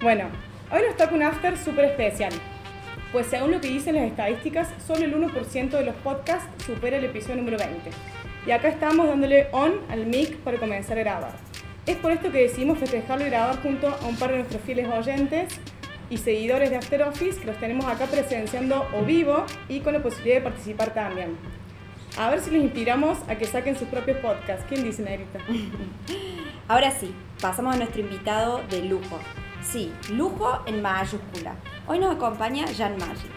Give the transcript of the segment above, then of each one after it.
Bueno, hoy nos toca un after súper especial. Pues según lo que dicen las estadísticas, solo el 1% de los podcasts supera el episodio número 20. Y acá estamos dándole on al mic para comenzar a grabar. Es por esto que decidimos festejarlo y grabar junto a un par de nuestros fieles oyentes y seguidores de After Office que los tenemos acá presenciando o vivo y con la posibilidad de participar también. A ver si les inspiramos a que saquen sus propios podcasts. ¿Quién dice, Negrita? Ahora sí, pasamos a nuestro invitado de lujo. Sí, lujo en mayúscula. Hoy nos acompaña Jean Maggi.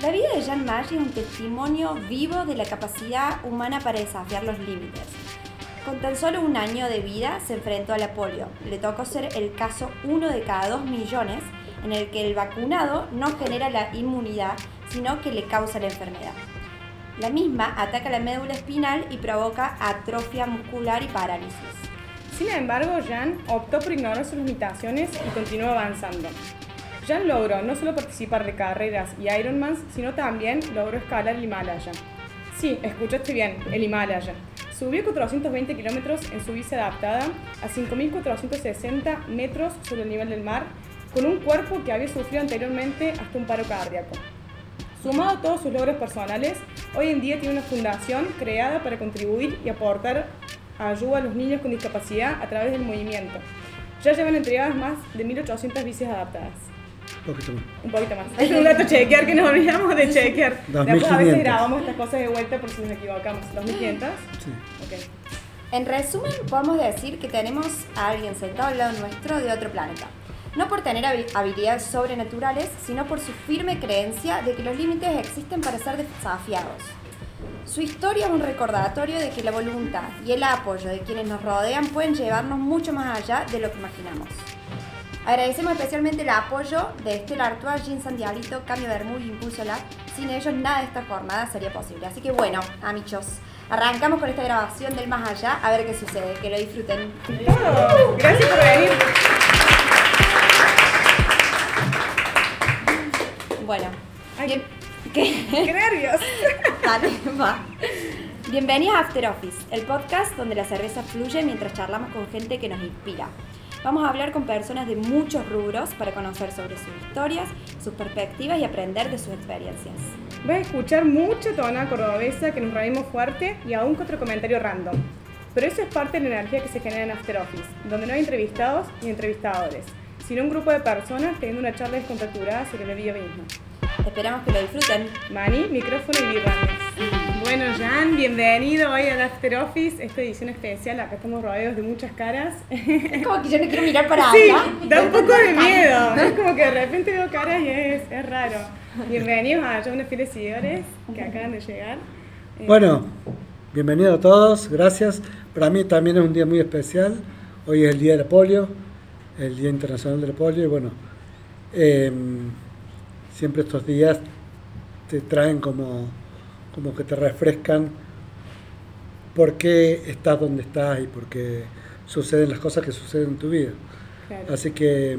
La vida de Jean Maggi es un testimonio vivo de la capacidad humana para desafiar los límites. Con tan solo un año de vida se enfrentó a la polio. Le tocó ser el caso uno de cada dos millones en el que el vacunado no genera la inmunidad, sino que le causa la enfermedad. La misma ataca la médula espinal y provoca atrofia muscular y parálisis. Sin embargo, Jan optó por ignorar sus limitaciones y continuó avanzando. Jan logró no solo participar de carreras y Ironmans, sino también logró escalar el Himalaya. Sí, escuchaste bien, el Himalaya. Subió 420 kilómetros en su bici adaptada a 5.460 metros sobre el nivel del mar, con un cuerpo que había sufrido anteriormente hasta un paro cardíaco. Sumado a todos sus logros personales, hoy en día tiene una fundación creada para contribuir y aportar ayuda a los niños con discapacidad a través del movimiento. Ya llevan entregadas más de 1.800 bicis adaptadas. Un poquito más. Un poquito más. Es un dato chequear que nos olvidamos de chequear. Después a veces 2500. grabamos estas cosas de vuelta por si nos equivocamos. 2.500. Sí. Ok. En resumen, podemos decir que tenemos a alguien sentado al lado nuestro de otro planeta. No por tener habi- habilidades sobrenaturales, sino por su firme creencia de que los límites existen para ser desafiados. Su historia es un recordatorio de que la voluntad y el apoyo de quienes nos rodean pueden llevarnos mucho más allá de lo que imaginamos. Agradecemos especialmente el apoyo de Estela Artois, Jean Santiaguito, Cambio Bermúdez y Impulso Lab. Sin ellos nada de esta jornada sería posible. Así que bueno, amichos, arrancamos con esta grabación del más allá a ver qué sucede. Que lo disfruten. Gracias por venir. Bueno, bien- ¿qué? ¡Qué nervios! Dale, va. Bienvenidos a After Office, el podcast donde la cerveza fluye mientras charlamos con gente que nos inspira. Vamos a hablar con personas de muchos rubros para conocer sobre sus historias, sus perspectivas y aprender de sus experiencias. Vas a escuchar mucha tona cordobesa que nos reímos fuerte y aún que otro comentario random. Pero eso es parte de la energía que se genera en After Office, donde no hay entrevistados ni entrevistadores, sino un grupo de personas teniendo una charla descontracturada sobre la vida misma. Esperamos que lo disfruten. Mani, micrófono y birranes. Bueno, Jan, bienvenido hoy al After Office, esta edición especial. Acá estamos rodeados de muchas caras. Es como que yo no quiero mirar para Sí, allá. da un poco de miedo. Es como que de repente veo caras y es, es raro. Bienvenidos a unos fieles seguidores que acaban de llegar. Eh, Bueno, bienvenidos a todos, gracias. Para mí también es un día muy especial. Hoy es el Día de la Polio, el Día Internacional de la Polio. Y bueno, eh, siempre estos días te traen como, como que te refrescan por qué estás donde estás y por qué suceden las cosas que suceden en tu vida. claro. Así que,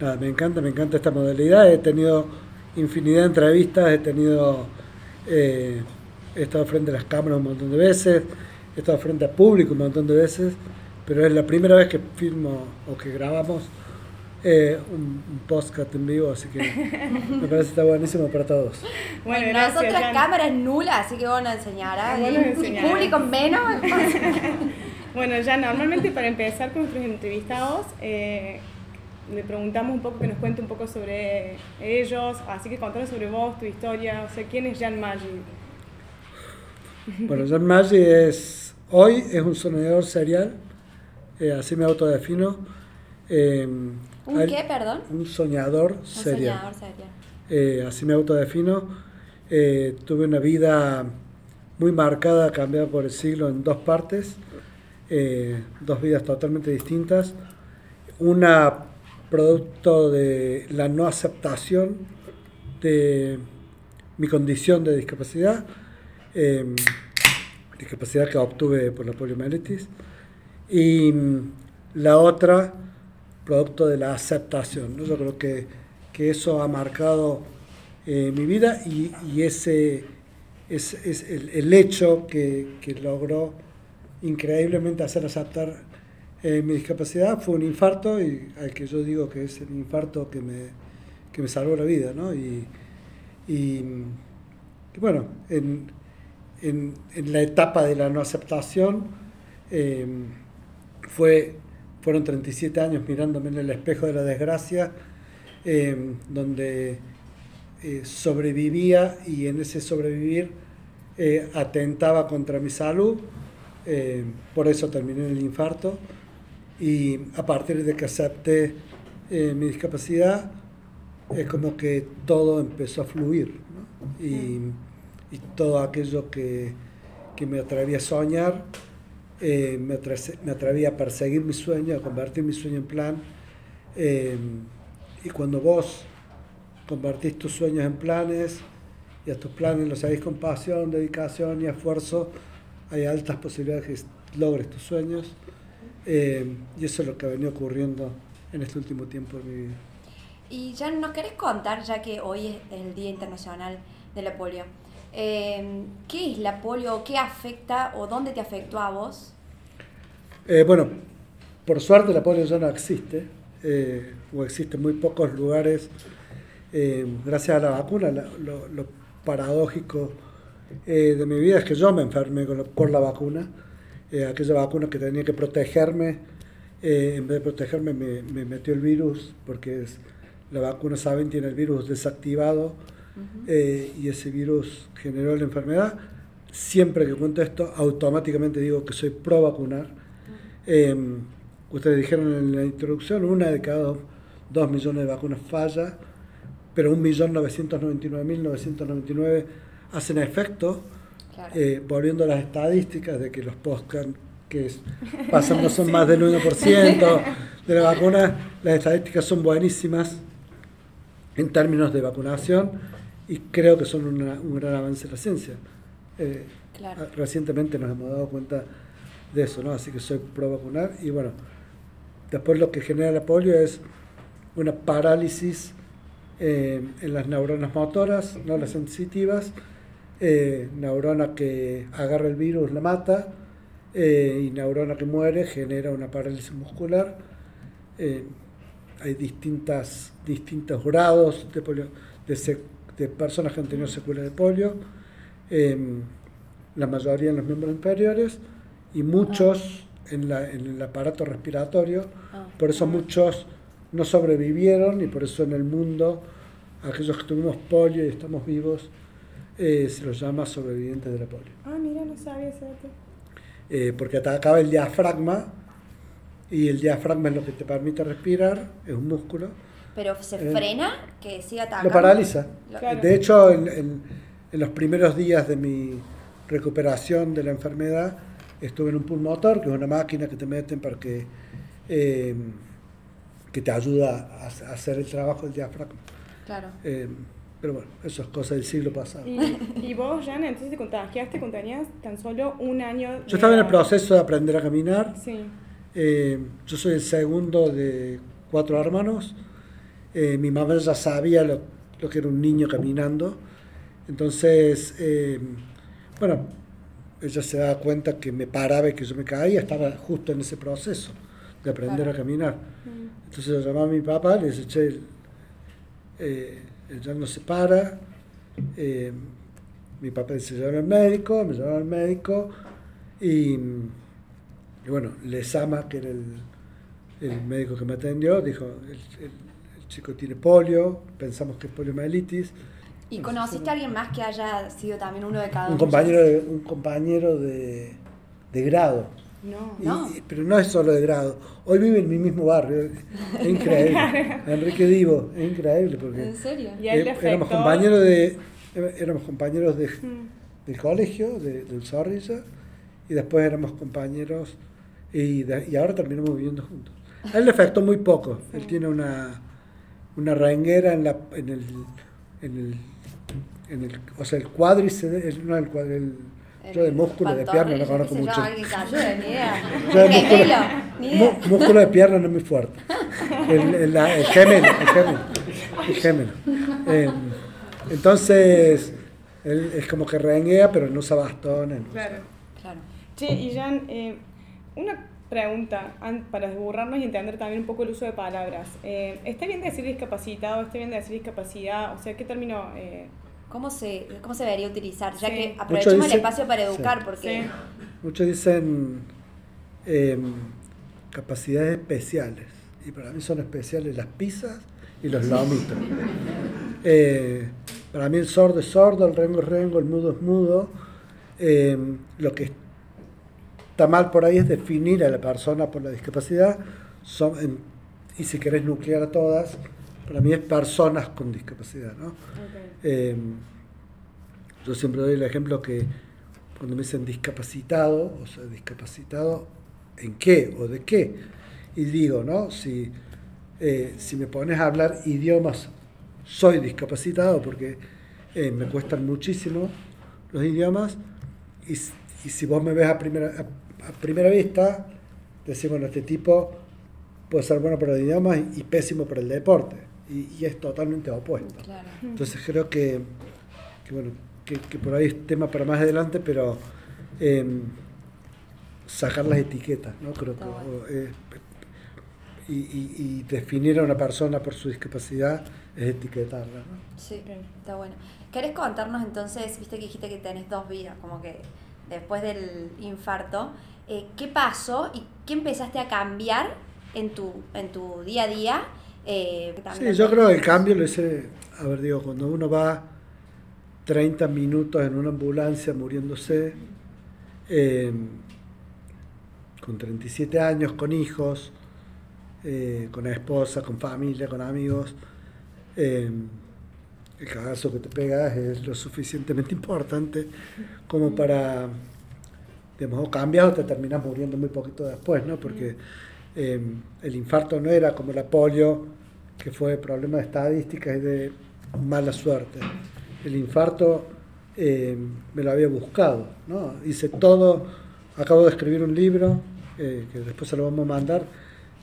nada, me encanta, me encanta esta modalidad. He tenido infinidad de entrevistas, he tenido, eh, he estado frente a las cámaras un montón de veces, he estado frente a público un montón de veces, pero es la primera vez que filmo o que grabamos eh, un, un podcast en vivo, así que me parece que está buenísimo para todos. Bueno, gracias. Nosotras Jan. cámara es nula, así que vos nos enseñarás. Vos nos Y enseñarás. público menos. Bueno, ya normalmente para empezar con nuestros entrevistados, eh, le preguntamos un poco que nos cuente un poco sobre ellos, así que contanos sobre vos, tu historia, o sea, ¿quién es Jan Maggi? Bueno, John Maggi es, hoy es un sonador serial, eh, así me autodefino. eh, ¿Un al- qué, perdón? Un soñador Un serial. soñador. Eh, así me autodefino. Eh, tuve una vida muy marcada, cambiada por el siglo en dos partes, eh, dos vidas totalmente distintas. Una producto de la no aceptación de mi condición de discapacidad, eh, discapacidad que obtuve por la poliomielitis, y mm, la otra producto de la aceptación. ¿no? Yo creo que, que eso ha marcado eh, mi vida y, ese es, el, hecho que, que logró increíblemente hacer aceptar Eh, mi discapacidad fue un infarto y al que yo digo que es el infarto que me, que me salvó la vida, ¿no? Y, y, bueno, en, en, en, la etapa de la no aceptación eh, fue, fueron 37 años mirándome en el espejo de la desgracia, eh, donde eh, sobrevivía y en ese sobrevivir eh, atentaba contra mi salud, eh, por eso terminé en el infarto y a partir de que acepté mi discapacidad es como que todo empezó a fluir ¿no? y, y, todo aquello que, que, me atrevía a soñar, me, atre me, atrevía a perseguir mi sueño, a convertir mi sueño en plan y cuando vos convertís tus sueños en planes y a tus planes los seguís con pasión, dedicación y esfuerzo, hay altas posibilidades de que logres tus sueños. Eh, y eso es lo que ha venido ocurriendo en este último tiempo de mi vida. Y ya nos querés contar, ya que hoy es el Día Internacional de la Polio, eh, ¿qué es la polio? ¿Qué afecta o dónde te afectó a vos? Eh, bueno, por suerte la polio ya no existe, eh, o existe en muy pocos lugares eh, gracias a la vacuna. lo, paradójico eh, de mi vida es que yo me enfermé con, por la vacuna. Eh, aquella vacuna que tenía que protegerme, en vez de protegerme me, me, metió el virus, porque es, la vacuna, saben, tiene el virus desactivado uh -huh. y ese virus generó la enfermedad. Siempre que cuento esto, automáticamente digo que soy pro vacunar. Uh -huh. ustedes dijeron en la introducción, una de cada dos, dos millones de vacunas falla pero 1.999.999 hacen efecto, claro. eh, volviendo a las estadísticas de que los podcast que es, pasan no son sí. más del 1% de la vacuna, las estadísticas son buenísimas en términos de vacunación y creo que son una, un gran avance de la ciencia. Eh, claro. Recientemente nos hemos dado cuenta de eso, ¿no? así que soy pro vacunar y bueno, después lo que genera el polio es una parálisis eh, en las neuronas motoras, no las sensitivas, eh, neurona que agarra el virus la mata eh, y neurona que muere genera una parálisis muscular. Eh, hay distintas, distintos grados de, polio, de, de, personas que han tenido secuelas de polio, la mayoría en los miembros inferiores y muchos ah. en, la, en, el aparato respiratorio, ah. por eso muchos no sobrevivieron y por eso en el mundo aquellos que tuvimos polio y estamos vivos eh, se los llama sobrevivientes de la polio. Ah, mira, no sabía eso. Eh, porque atacaba el diafragma y el diafragma es lo que te permite respirar, es un músculo. Pero se eh, frena, que siga atacando. Lo paraliza. Claro. De hecho, en, en, en, los primeros días de mi recuperación de la enfermedad, estuve en un pulmotor, que es una máquina que te meten para que eh, que te ayuda a, hacer el trabajo del diafragma. Claro. Eh, pero bueno, eso es cosa del siglo pasado. ¿Y, y vos, Jan, entonces te contagiaste tenías tan solo un año? Yo estaba en el proceso de aprender a caminar. Sí. Eh, yo soy el segundo de cuatro hermanos. Eh, mi mamá ya sabía lo, lo, que era un niño caminando. Entonces, eh, bueno, ella se daba cuenta que me paraba y que yo me caía. Estaba justo en ese proceso de aprender claro. a caminar. Mm. Entonces yo llamaba a mi papá, le dije, che, eh, ya no se para. Eh, mi papá se llevó al médico, me llevó al médico y, y, bueno, Lesama, que era el, el, médico que me atendió, dijo, el, el, el, chico tiene polio, pensamos que es poliomielitis. ¿Y conociste a alguien más que haya sido también uno de cada un compañero de, Un compañero de, de grado. No, y, no. Pero no es solo de grado. Hoy vive en mi mismo barrio. Es increíble. Enrique Divo, es increíble. Porque, ¿En serio? ¿Y él eh, éramos compañeros de éramos compañeros de, mm. del colegio, de, del Zorrilla, y después éramos compañeros y, de, y ahora terminamos viviendo juntos. A él le afectó muy poco. Sí. Él tiene una, una renguera en, la, en, el, en, el, en el. O sea, el cuádriceps, el, no el, el yo de músculo de pierna no conozco mucho. Yo, ni idea. Yo de músculo, músculo de pierna no es muy fuerte. El, el, el gemelo, el gemelo. El gemelo. Eh, entonces, él es como que renguea, pero no usa bastones. Claro. claro. Che, y Jan, eh, una pregunta, para desburrarnos y entender también un poco el uso de palabras. Eh, ¿Está bien decir discapacitado? ¿Está bien decir discapacidad? O sea, ¿qué término...? Eh? ¿Cómo, se, ¿Cómo se debería utilizar? Ya que aprovechemos el espacio para educar, porque... Muchos dicen em, capacidades especiales, y para mí son especiales las pizzas y los lomitos. Eh, para mí el sordo es sordo, el rengo es rengo, el mudo es mudo. Em, lo que está mal por ahí es definir a la persona por la discapacidad. Son, y si querés nuclear a todas, para mí es personas con discapacidad. ¿no? Em, yo siempre doy el ejemplo que cuando me dicen discapacitado, o sea, discapacitado en qué o de qué, y digo, ¿no? Si, eh, si me pones a hablar idiomas, soy discapacitado porque eh, me cuestan muchísimo los idiomas, y, y si vos me ves a primera, a primera vista, decimos, este tipo puede ser bueno para el idioma y, pésimo para el deporte. Y, es totalmente opuesto. Entonces creo que, bueno, que, por ahí es tema para más adelante, pero em, sacar las etiquetas, ¿no? Creo que, eh, y, definir a una persona por su discapacidad es etiquetarla. ¿no? Sí, está bueno. ¿Querés contarnos entonces, viste que dijiste que tenés dos vidas, como que después del infarto, eh, ¿qué pasó y qué empezaste a cambiar en tu, en tu día a día? Eh, sí, yo creo que el cambio lo hice, a ver, digo, cuando uno va 30 minutos en una ambulancia muriéndose, eh, con 37 años, con hijos, con esposa, con familia, con amigos, el cagazo que te pegas es lo suficientemente importante como para digamos, o cambias o te terminas muriendo muy poquito después, ¿no? Porque em, el infarto no era como la polio, que fue problema de estadísticas y de mala suerte. El infarto em, me lo había buscado, ¿no? Hice todo, acabo de escribir un libro, eh, que después se lo vamos a mandar,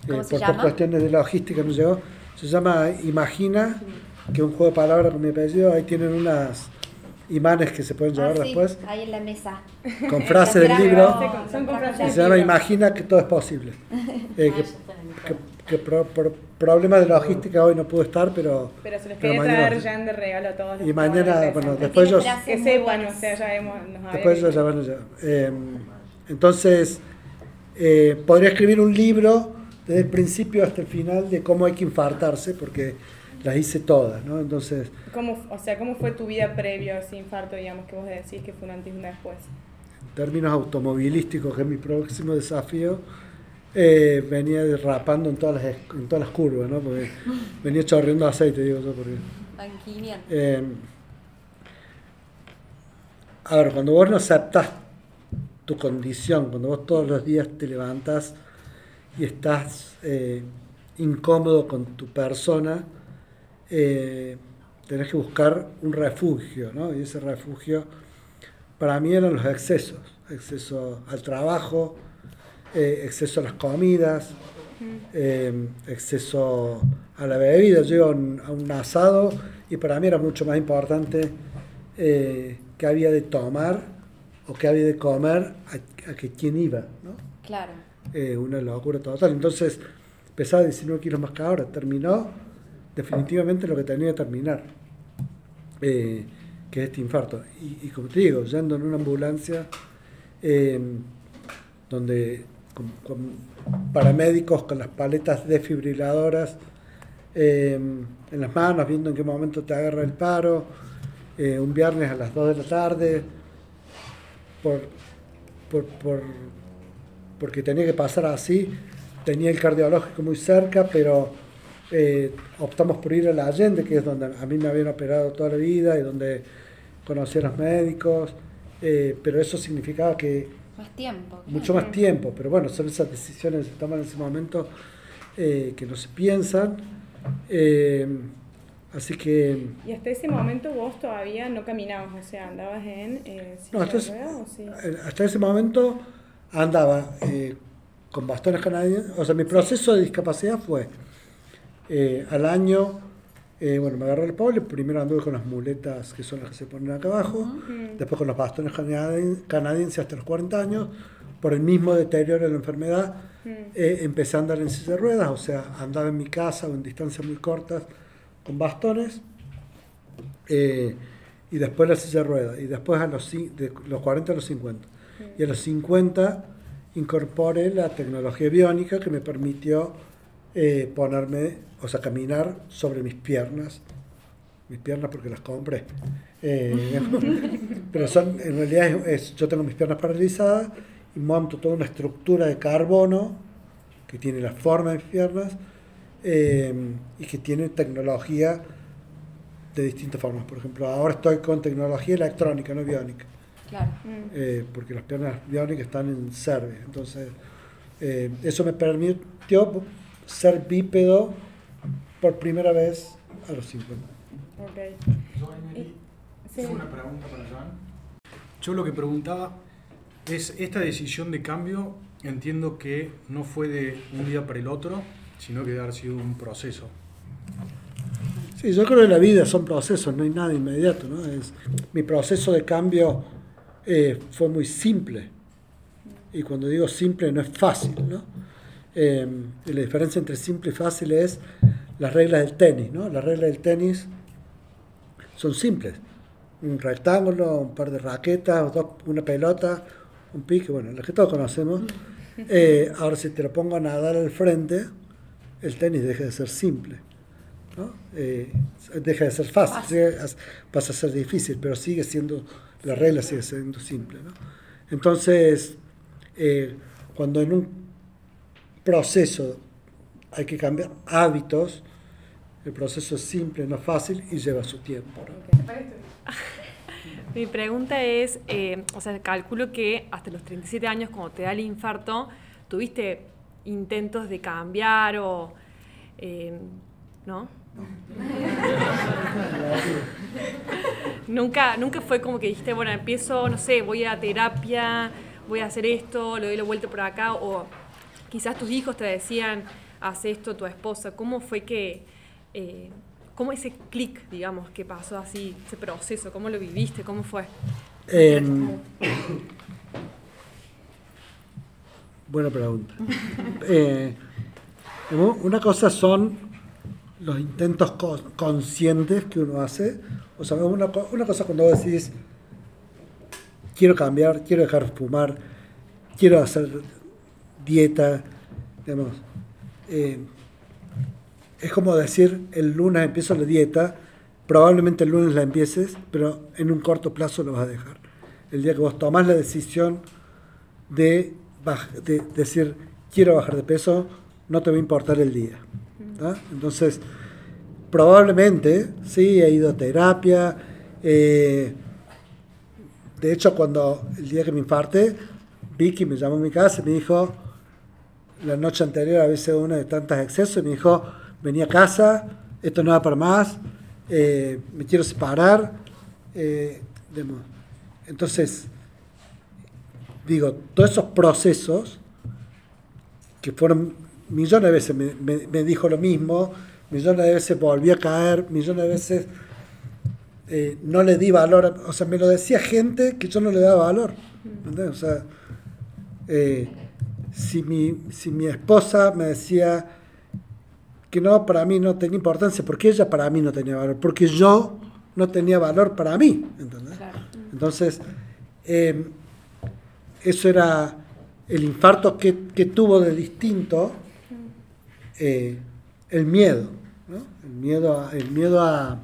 eh, por, cuestiones de logística no llegó. Se llama Imagina, que es un juego de palabras con mi apellido, ahí tienen unas imanes que se pueden llevar ah, después. Ahí en la mesa. Con frase del libro. y se llama Imagina que todo es posible. Eh, que, problemas de logística hoy no pudo estar, pero. Pero se les quería traer ya de regalo a todos. Y mañana, bueno, después yo. Que sé, bueno, o sea, ya hemos. Después yo ya, bueno, ya. Eh, entonces, eh, podría escribir un libro desde el principio hasta el final de cómo hay que infartarse, porque las hice todas, ¿no? Entonces... ¿Cómo, o sea, ¿cómo fue tu vida previo a ese infarto, digamos, que vos decís que fue un antes y un después? En términos automovilísticos, que es mi próximo desafío, eh, venía derrapando en todas, las, en todas las curvas, ¿no? Porque venía chorreando aceite, digo yo, porque... Eh, a ver, cuando vos no aceptas tu condición, cuando vos todos los días te levantas y estás eh, incómodo con tu persona, eh, tenés que buscar un refugio, ¿no? Y ese refugio para mí eran los excesos, exceso al trabajo, eh, exceso a las comidas, eh, exceso a la bebida. Yo iba a un, asado y para mí era mucho más importante eh, qué había de tomar o qué había de comer a, que quién iba, ¿no? Claro. una locura total. Entonces pesaba 19 kilos más que ahora, terminó definitivamente lo que tenía que terminar, eh, que es este infarto. Y, como te digo, yendo en una ambulancia eh, donde con, paramédicos con las paletas desfibriladoras eh, en las manos, viendo en qué momento te agarra el paro, un viernes a las 2 de la tarde, por, por, porque tenía que pasar así, tenía el cardiológico muy cerca, pero eh, optamos por ir a la Allende, que es donde a mí me habían operado toda la vida y donde conocí a los médicos, eh, pero eso significaba que... Más tiempo. Mucho más tiempo, pero bueno, son esas decisiones que se toman en ese momento eh, que no se piensan. así que... ¿Y hasta ese momento vos todavía no caminabas? O sea, andabas en... no, hasta, hasta ese momento andaba con bastones canadienses. O sea, mi proceso de discapacidad fue eh, al año, eh, bueno, me agarré el polio, primero anduve con las muletas que son las que se ponen acá abajo, después con los bastones canadienses hasta los 40 años, por el mismo deterioro de la enfermedad, eh, empecé a andar en silla de ruedas, o sea, andaba en mi casa o en distancias muy cortas con bastones. eh, y después la silla de ruedas. Y después a los, de los 40 a los 50. Y a los 50 incorporé la tecnología biónica que me permitió eh, ponerme, o sea, caminar sobre mis piernas. Mis piernas porque las compré. Eh, pero son, en realidad es, es- yo tengo mis piernas paralizadas y monto toda una estructura de carbono que tiene la forma de mis piernas eh, y que tiene tecnología de distintas formas. Por ejemplo, ahora estoy con tecnología electrónica, no biónica, Claro. eh, porque las piernas biónicas están en Serbia. Entonces, eh, eso me permitió ser bípedo por primera vez a los 50. Ok. Yo, Emily, Sí. tengo una pregunta para Joan. Yo lo que preguntaba es, esta decisión de cambio, entiendo que no fue de un día para el otro, sino que debe haber sido un proceso. Sí, yo creo que la vida son procesos, no hay nada inmediato. ¿no? Es, mi proceso de cambio eh, fue muy simple. Y cuando digo simple no es fácil. ¿no? Eh, y la diferencia entre simple y fácil es las reglas del tenis. ¿no? Las reglas del tenis son simples. Un rectángulo, un par de raquetas, dos- una pelota, un pique, bueno, las que todos conocemos. Eh, ahora si te lo pongo a nadar al frente, el tenis deja de ser simple. ¿no? Eh, deja de ser fácil, sigue a- pasa a ser difícil, pero sigue siendo, la regla sigue siendo simple. ¿no? Entonces, eh, cuando en un proceso hay que cambiar hábitos, el proceso es simple, no fácil y lleva su tiempo. ¿no? Mi pregunta es, eh, o sea, calculo que hasta los 37 años, cuando te da el infarto, tuviste intentos de cambiar o, eh, ¿no? nunca, nunca fue como que dijiste, bueno, empiezo, no sé, voy a terapia, voy a hacer esto, le doy la vuelta por acá, o quizás tus hijos te decían, haz esto, tu esposa. ¿Cómo fue que, eh, cómo ese clic, digamos, que pasó así, ese proceso, cómo lo viviste, cómo fue? Em, buena pregunta. Eh, una cosa son los intentos co- conscientes que uno hace. O sea, una cosa cuando vos decís, quiero cambiar, quiero dejar de fumar, quiero hacer dieta, digamos. Eh, es como decir, el lunes empiezo la dieta, probablemente el lunes la empieces, pero en un corto plazo lo vas a dejar. El día que vos tomás la decisión de, decir, quiero bajar de peso, no te va a importar el día. Entonces, probablemente, sí, he ido a terapia. eh, de hecho, cuando el día que me infarté, Vicky me llamó a mi casa y me dijo, la noche anterior había sido una de tantos excesos, y me dijo, vení a casa, esto no va para más, eh, me quiero separar. eh, entonces, digo, todos esos procesos, que fueron millones de veces, me, dijo lo mismo, millones de veces volví a caer, millones de veces eh, no le di valor, a- o sea, me lo decía gente que yo no le daba valor. ¿entendés? O sea, si, mi, si mi esposa me decía que no, para mí no tenía importancia, porque ella para mí no tenía valor, porque yo no tenía valor para mí. ¿entendés? Claro. Entonces, eh, eso era el infarto que, que tuvo de distinto eh, el miedo, ¿no? El miedo a, el miedo a,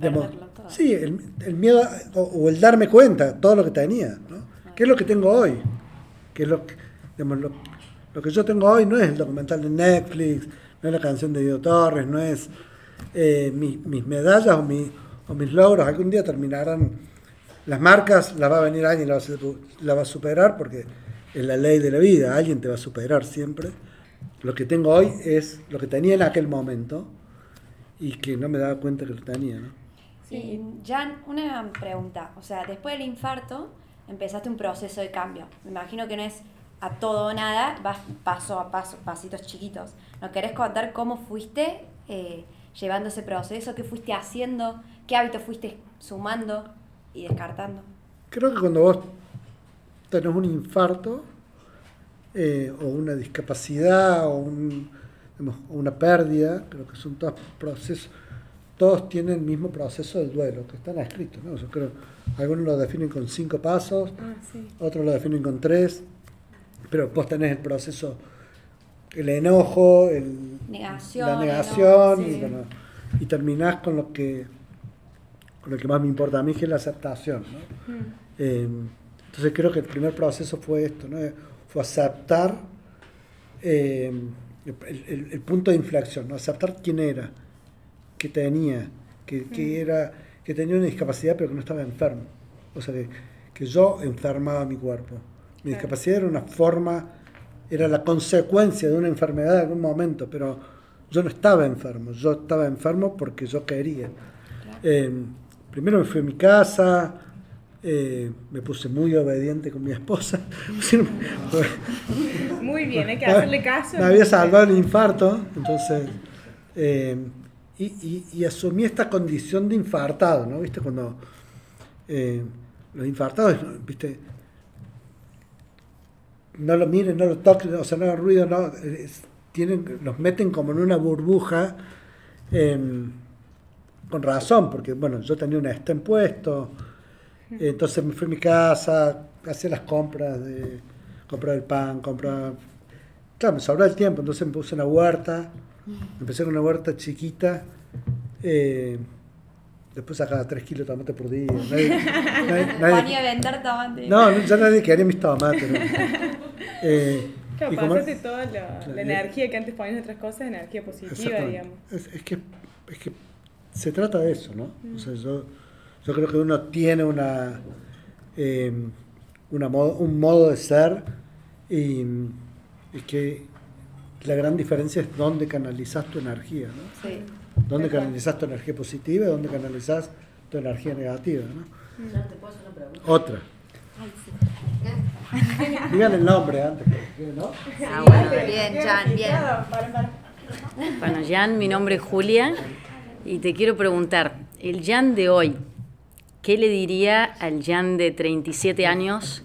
digamos, sí, el, el miedo a- o, o el darme cuenta, todo lo que tenía, ¿no? ¿Qué es lo que tengo hoy? ¿Qué es lo que, digamos, lo, lo que yo tengo hoy no es el documental de Netflix, no es la canción de Diego Torres, no es eh, mi- mis medallas o, mi- o mis logros. Algún día terminarán las marcas, las va a venir alguien y la va a, su- la va a superar porque es la ley de la vida, alguien te va a superar siempre. Lo que tengo hoy es lo que tenía en aquel momento y que no me daba cuenta que lo tenía. ¿no? Y Jan, una pregunta. O sea, después del infarto empezaste un proceso de cambio. Me imagino que no es a todo o nada, vas paso a paso, pasitos chiquitos. ¿Nos querés contar cómo fuiste eh, llevando ese proceso? ¿Qué fuiste haciendo? ¿Qué hábitos fuiste sumando y descartando? Creo que cuando vos tenés un infarto, eh, o una discapacidad o, un, una pérdida, creo que son todos procesos, todos tienen el mismo proceso del duelo, que están escritos. ¿no? Yo creo, algunos lo definen con cinco pasos, Ah, sí. otros lo definen con tres, pero vos tenés el proceso, el enojo, el, Negación, la enojo, negación, sí. y, bueno, y terminás con lo que con lo que más me importa a mí, que es la aceptación. ¿no? Eh, entonces creo que el primer proceso fue esto, ¿no? fue aceptar eh, el, el- el punto de inflexión, ¿no? aceptar quién era, que tenía, que, que era, que tenía una discapacidad pero que no estaba enfermo. O sea, que, que yo enfermaba mi cuerpo. Mi Claro. discapacidad era una forma, era la consecuencia de una enfermedad en algún momento, pero yo no estaba enfermo, yo estaba enfermo porque yo quería. Eh, primero me fui a mi casa, eh, me puse muy obediente con mi esposa. Muy bien, hay que hacerle caso. Me había salvado el infarto, entonces. eh, y, y- y asumí esta condición de infartado, ¿no? ¿Viste? Cuando eh, los infartados, ¿viste? No lo miren, no lo toquen, o sea, no hagan ruido, no. es- tienen, los meten como en una burbuja. em, con razón, porque bueno, yo tenía un stem puesto, entonces me fui a mi casa, hacía las compras de comprar el pan, comprar claro, me sobraba el tiempo, entonces me puse una huerta, empecé con una huerta chiquita, eh, después sacaba 3 kilos de tomate por día. Nadie, nadie- nadie- Ponía a vender tomate. no, ya nadie quería mis tomates. ¿no? Eh, Claro, pasaste toda la, la energía que antes ponías en otras cosas, energía positiva, digamos. Es, es que, es que se trata de eso, ¿no? O sea, yo, yo creo que uno tiene una, eh, una modo- un modo de ser y, y que la gran diferencia es dónde canalizas tu energía, ¿no? Sí. Dónde canalizas tu energía positiva y dónde canalizas tu energía negativa, ¿no? ¿Ya te puedo hacer una pregunta? Otra. Digan el nombre antes, que- ¿no? Ah, bueno, Bien, Jan, bien. Bueno, Jan, mi nombre es Julia y te quiero preguntar, el Jan de hoy, ¿qué le diría al Jan de 37 años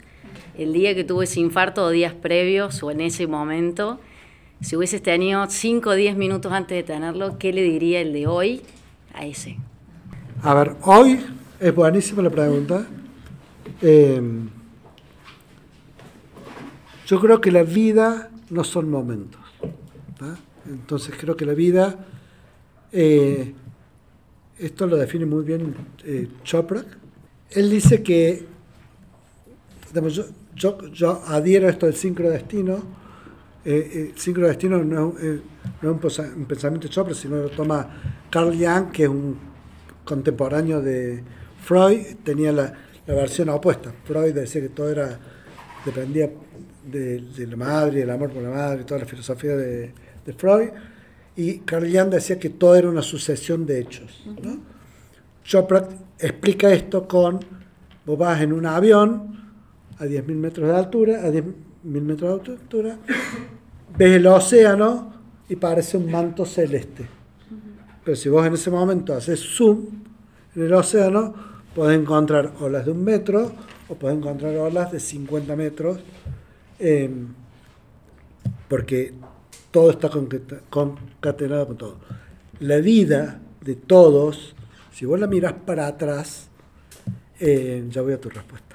el día que tuvo ese infarto o días previos o en ese momento? Si hubieses tenido 5 o 10 minutos antes de tenerlo, ¿qué le diría el de hoy a ese? A ver, hoy es buenísima la pregunta. Eh, yo creo que la vida no son momentos. ¿tá? Entonces creo que la vida, eh, esto lo define muy bien eh, Chopra. Él dice que, yo, yo, adhiero a esto del sincrodestino. Eh, eh, el sincrodestino no, es- eh, no es un, un pensamiento de Chopra, sino lo toma Carl Jung, que es un contemporáneo de Freud, tenía la, la versión opuesta. Freud decía que todo era dependía de, de la madre, el amor por la madre, toda la filosofía de, de Freud. Y Carl Jung decía que todo era una sucesión de hechos. ¿no? Chopra explica esto con, vos vas en un avión a 10.000 metros de altura, a 10.000 metros de altura, ves el océano y parece un manto celeste. Pero si vos en ese momento haces zoom en el océano, podés encontrar olas de un metro o podés encontrar olas de 50 metros, eh, porque todo está concatenado con todo. La vida de todos, si vos la mirás para atrás, eh, ya voy a tu respuesta.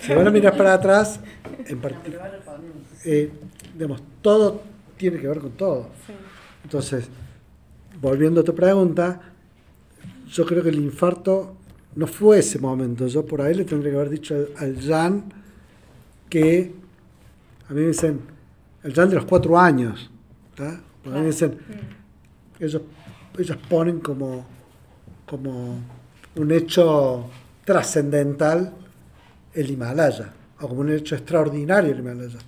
Si vos la mirás para atrás, en particular, eh, digamos, todo tiene que ver con todo. Entonces, volviendo a tu pregunta, yo creo que el infarto no fue ese momento. Yo por ahí le tendría que haber dicho al, al Jan que a mí me dicen, el Jan de los cuatro años. ¿tá? Porque A mí me dicen, ellos, ellos ponen como, como un hecho trascendental el Himalaya, o como un hecho extraordinario el Himalaya.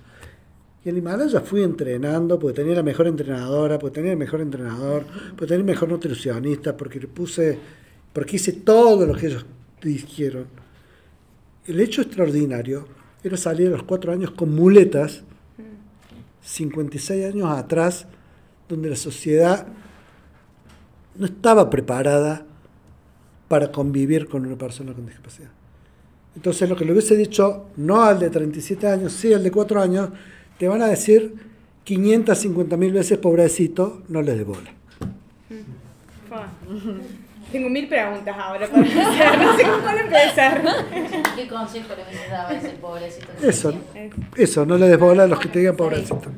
Y el Himalaya fui entrenando porque tenía la mejor entrenadora, porque tenía el mejor entrenador, porque tenía el mejor nutricionista, porque le puse, porque hice todo lo que ellos dijeron. El hecho extraordinario era salir a los cuatro años con muletas, 56 años atrás, donde la sociedad no estaba preparada para convivir con una persona con discapacidad. Entonces lo que le hubiese dicho no al de 37 años, sí al de 4 años, te van a decir 550 mil veces pobrecito, no le dé bola. Fua. Tengo mil preguntas ahora para hacer. No sé cuál empezar. ¿Qué consejo le daba ese pobrecito? Eso, eso, no le des bola a los que te digan pobrecito.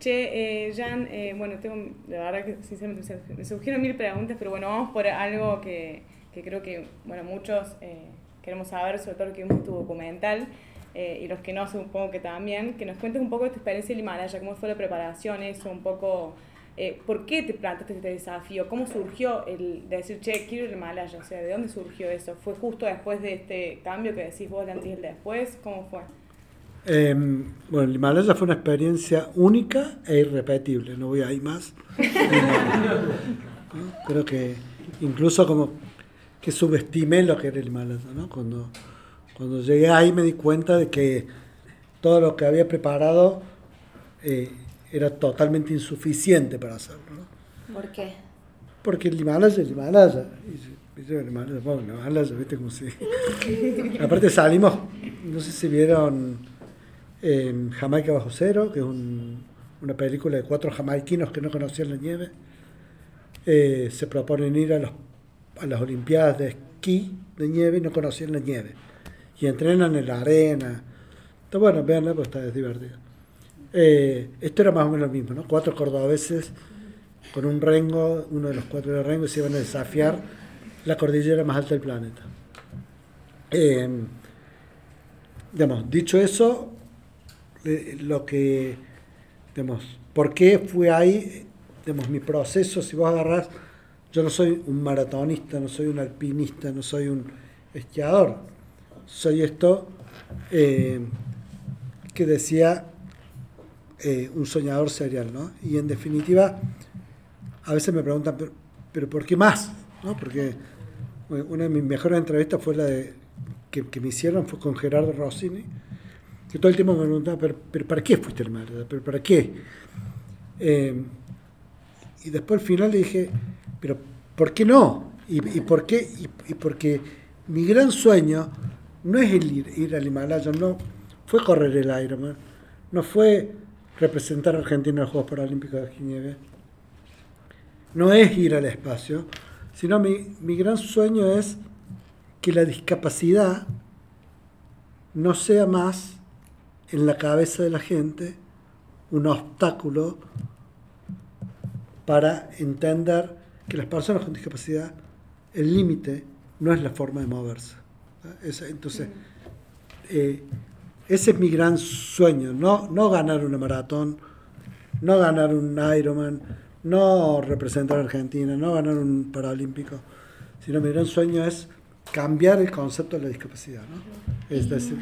Che, eh, Jan, eh, bueno, tengo, la verdad que sinceramente me surgieron mil preguntas, pero bueno, vamos por algo que, que creo que, bueno, muchos eh, queremos saber, sobre todo lo que vimos tu documental, eh, y los que no, supongo que también, que nos cuentes un poco de tu experiencia en el Himalaya, cómo fue la preparación, eso, un poco, eh, ¿por qué te planteaste este desafío? ¿Cómo surgió el decir, che, quiero ir al Himalaya? O sea, ¿de dónde surgió eso? ¿Fue justo después de este cambio que decís vos, el antes y el después? ¿Cómo fue? Eh, bueno, el Himalaya fue una experiencia única e irrepetible, no voy a ir más. ¿No? Creo que incluso como que subestimé lo que era el Himalaya, ¿no? Cuando, cuando llegué ahí me di cuenta de que todo lo que había preparado eh, era totalmente insuficiente para hacerlo, ¿no? ¿Por qué? Porque el Himalaya es el Himalaya. Y yo, el Himalaya, bueno, el Himalaya, ¿viste cómo se Aparte salimos, no sé si vieron eh, Jamaica bajo cero, que es un- una película de cuatro jamaiquinos que no conocían la nieve. Eh, se proponen ir a, los, a las Olimpiadas de esquí de nieve y no conocían la nieve. Y entrenan en la arena. Está bueno, veanla, pues está es divertido. Eh, esto era más o menos lo mismo, ¿no? Cuatro cordobeses con un rengo, uno de los cuatro de rengo, se iban a desafiar la cordillera más alta del planeta. Eh, digamos, dicho eso, lo que, digamos, ¿por qué fue ahí? Digamos, mi proceso, si vos agarrás, yo no soy un maratonista, no soy un alpinista, no soy un esquiador, soy esto eh, que decía eh, un soñador serial, ¿no? Y en definitiva, a veces me preguntan, pero, pero ¿por qué más? ¿No? Porque bueno, una de mis mejores entrevistas fue la de, que, que me hicieron, fue con Gerardo Rossini, que todo el tiempo me preguntaba, pero, pero ¿para qué fuiste al mar? ¿Pero para qué? Eh, y después al final le dije, pero ¿por qué no? ¿Y, por qué? Y, porque mi gran sueño no es el ir, ir al Himalaya, no fue correr el Ironman, no fue representar a Argentina en los Juegos Paralímpicos de Nieve, no es ir al espacio, sino mi, mi gran sueño es que la discapacidad no sea más en la cabeza de la gente un obstáculo para entender que las personas con discapacidad, el límite no es la forma de moverse. entonces, eh, ese es mi gran sueño, no, no ganar una maratón, no ganar un Ironman, no representar a Argentina, no ganar un Paralímpico, sino mi gran sueño es cambiar el concepto de la discapacidad. ¿no? Es decir,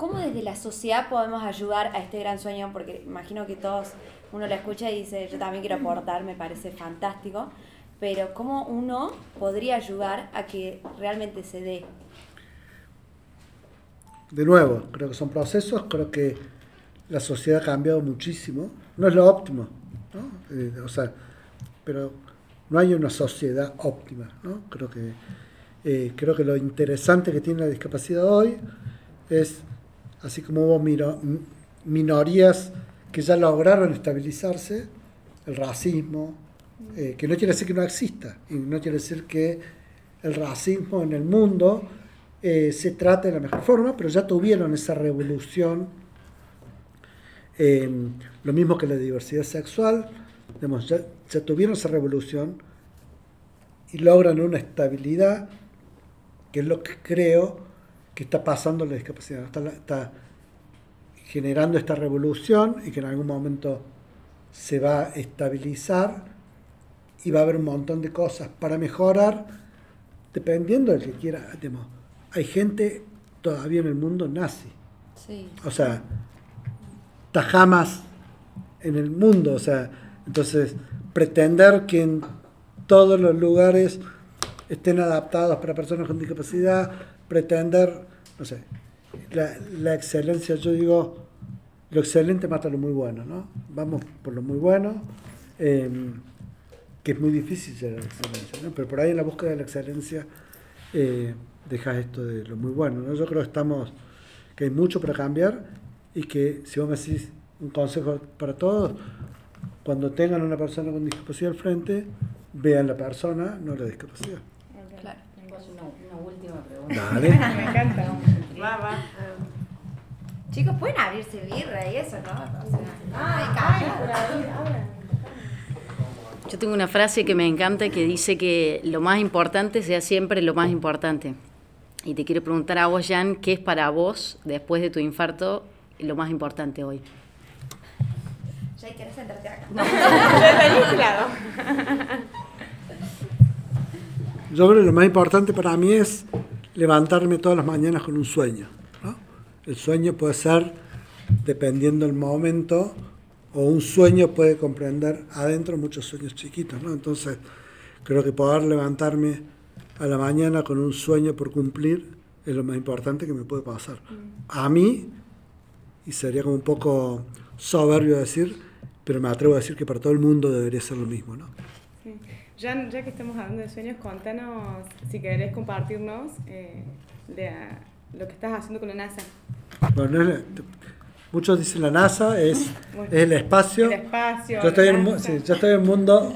¿Cómo, ¿Cómo desde la sociedad podemos ayudar a este gran sueño? Porque imagino que todos, uno lo escucha y dice, yo también quiero aportar, me parece fantástico, pero ¿cómo uno podría ayudar a que realmente se dé? de nuevo, creo que son procesos, creo que la sociedad ha cambiado muchísimo, no es lo óptimo, ¿no? Eh, o sea, pero no hay una sociedad óptima, ¿no? Creo que, eh, creo que lo interesante que tiene la discapacidad hoy es, así como hubo minorías que ya lograron estabilizarse, el racismo, eh, que no quiere decir que no exista, y no quiere decir que el racismo en el mundo eh, se trate de la mejor forma, pero ya tuvieron esa revolución, eh, lo mismo que la diversidad sexual, digamos, ya tuvieron esa revolución y logran una estabilidad, que es lo que creo que está pasando la discapacidad, está, está generando esta revolución y que en algún momento se va a estabilizar y va a haber un montón de cosas para mejorar dependiendo del que quiera. digamos, hay gente todavía en el mundo nazi, Sí. o sea, tajamas en el mundo, o sea, entonces pretender que en todos los lugares estén adaptados para personas con discapacidad, pretender, no sé, la, la excelencia, yo digo, lo excelente mata lo muy bueno, ¿no? Vamos por lo muy bueno, eh, que es muy difícil a la excelencia, ¿no? Pero por ahí en la búsqueda de la excelencia eh, dejas esto de lo muy bueno. ¿no? Yo creo que estamos, que hay mucho para cambiar y que si vos me decís un consejo para todos, cuando tengan una persona con discapacidad al frente, vean la persona, no la discapacidad. Claro. Una, una última pregunta. Dale. Me encanta. Va, va. Chicos, pueden abrirse birra y eso, ¿no? O sea, ay. Yo tengo una frase que me encanta que dice que lo más importante sea siempre lo más importante. Y te quiero preguntar a vos, Jan, ¿qué es para vos, después de tu infarto, lo más importante hoy? Ya querés sentarte acá. claro. Yo creo que lo más importante para mí es levantarme todas las mañanas con un sueño. ¿no? El sueño puede ser, dependiendo del momento, o un sueño puede comprender adentro muchos sueños chiquitos. ¿no? Entonces, creo que poder levantarme a la mañana con un sueño por cumplir es lo más importante que me puede pasar. A mí, y sería como un poco soberbio decir, pero me atrevo a decir que para todo el mundo debería ser lo mismo. ¿no? Ya que estamos hablando de sueños, contanos si querés compartirnos eh, de, ah, lo que estás haciendo con la NASA. Bueno, muchos dicen la NASA es, es el espacio. El espacio. Yo estoy, en, el mu- NASA. sí, yo estoy en el mundo,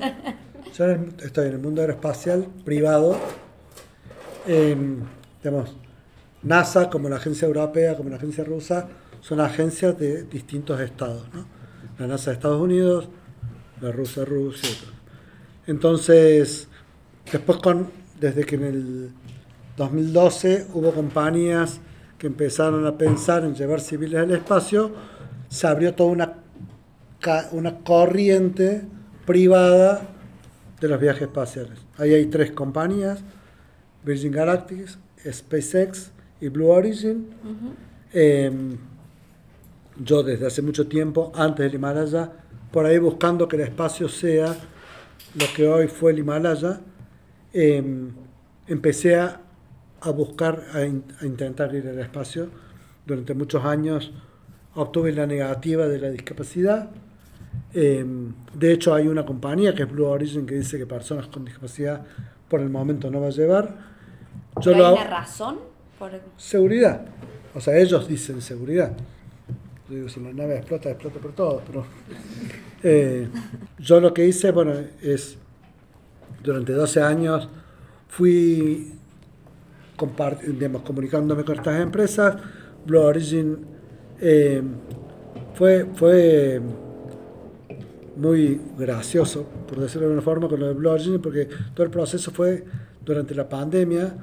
yo estoy en el mundo aeroespacial privado. Digamos, NASA, como la agencia europea, como la agencia rusa, son agencias de distintos estados. ¿no? La NASA de Estados Unidos, la rusa Rusia. y todo. Entonces, después con, desde que en el 2012 hubo compañías que empezaron a pensar en llevar civiles al espacio, se abrió toda una, una corriente privada de los viajes espaciales. Ahí hay tres compañías, Virgin Galactic, SpaceX y Blue Origin. Em, yo desde hace mucho tiempo, antes del Himalaya, por ahí buscando que el espacio sea lo que hoy fue el Himalaya, em, empecé a, a buscar, a, in- a intentar ir al espacio. Durante muchos años obtuve la negativa de la discapacidad. Em, de hecho, hay una compañía que es Blue Origin que dice que personas con discapacidad por el momento no va a llevar. Yo ¿Hay lo hago- una razón? Por... Seguridad. O sea, ellos dicen seguridad. Digo, si la nave explota, explota por todo. Pero, eh, yo lo que hice, bueno, es, durante 12 años fui digamos, comunicándome con estas empresas. Blue Origin eh, fue, fue muy gracioso, por decirlo de alguna forma, con lo de Blue Origin, porque todo el proceso fue durante la pandemia.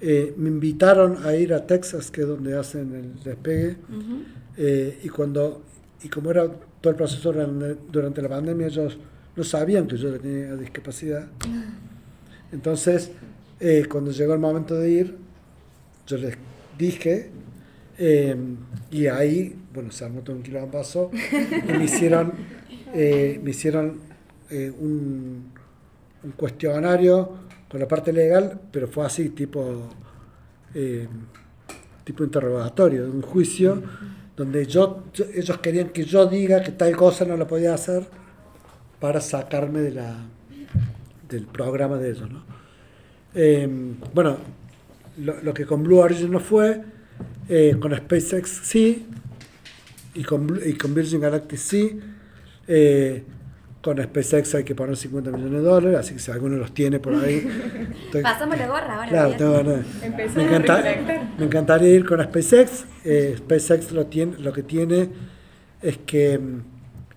Eh, me invitaron a ir a Texas, que es donde hacen el despegue, eh, y cuando y como era todo el proceso durante, durante la pandemia, ellos no sabían que yo tenía discapacidad. Entonces, eh, cuando llegó el momento de ir, yo les dije, eh, y ahí, bueno, se armó todo un quilombazo, y me hicieron, eh, me hicieron eh, un, un cuestionario con la parte legal, pero fue así, tipo, eh, tipo interrogatorio, un juicio, donde yo, ellos querían que yo diga que tal cosa no lo podía hacer para sacarme de la, del programa de ellos. ¿no? Eh, bueno, lo, lo que con Blue Origin no fue, eh, con SpaceX sí, y con, y con Virgin Galactic sí. eh, con SpaceX hay que poner 50 millones de dólares, así que si alguno los tiene por ahí. estoy- Pasamos la gorra ahora. Claro, tengo ganas. Empezamos Me, a encanta- me encantaría ir con SpaceX. Eh, SpaceX lo, tiene, lo que tiene es que mm,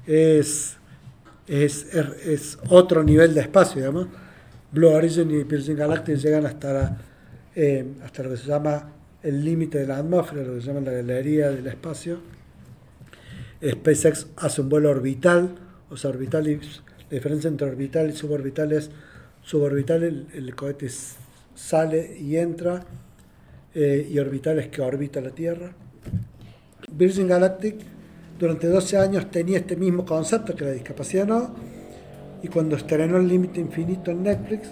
es, es, es, es otro nivel de espacio, digamos. Blue Origin y Virgin Galactic llegan hasta, la- eh, hasta lo que se llama el límite de la atmósfera, lo que se llama la galería del espacio. SpaceX hace un vuelo orbital, o sea, orbital y la diferencia entre orbital y suborbital es suborbital el, el cohete sale y entra eh, y orbital es que orbita la Tierra. Virgin Galactic durante 12 años tenía este mismo concepto que la discapacidad no y cuando estrenó el límite infinito en Netflix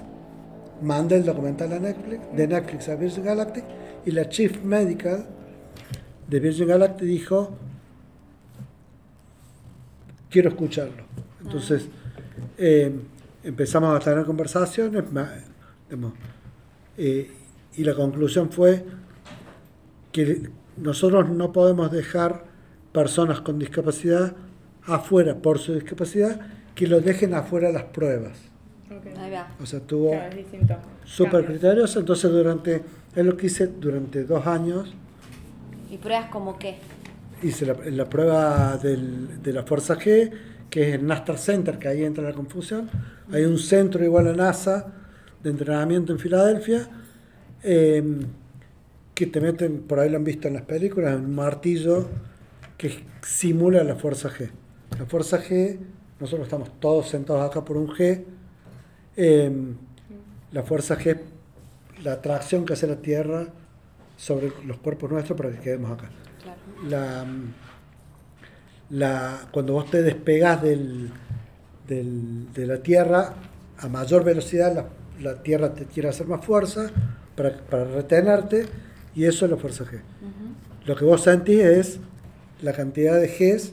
mandé el documental a Netflix, de Netflix a Virgin Galactic y la Chief Medical de Virgin Galactic dijo quiero escucharlo. Entonces eh, empezamos a tener conversaciones, digamos, eh, y la conclusión fue que nosotros no podemos dejar personas con discapacidad afuera por su discapacidad, que lo dejen afuera las pruebas. Ahí va. O sea, tuvo Claro, super criterios, entonces durante, es lo que hice durante dos años, ¿Y pruebas como qué? Hice la, la prueba del- de la Fuerza G, que es el NASTAR Center, que ahí entra la confusión. Hay un centro igual a NASA de entrenamiento en Filadelfia, eh, que te meten, por ahí lo han visto en las películas, un martillo que simula la Fuerza G. La Fuerza G, nosotros estamos todos sentados acá por un G. eh, la Fuerza G, la atracción que hace la Tierra sobre los cuerpos nuestros para que quedemos acá. La, la, cuando vos te despegás del, del- de la Tierra a mayor velocidad, la, la Tierra te quiere hacer más fuerza para, para retenerte y eso es la fuerza G. Lo que vos sentís es la cantidad de Gs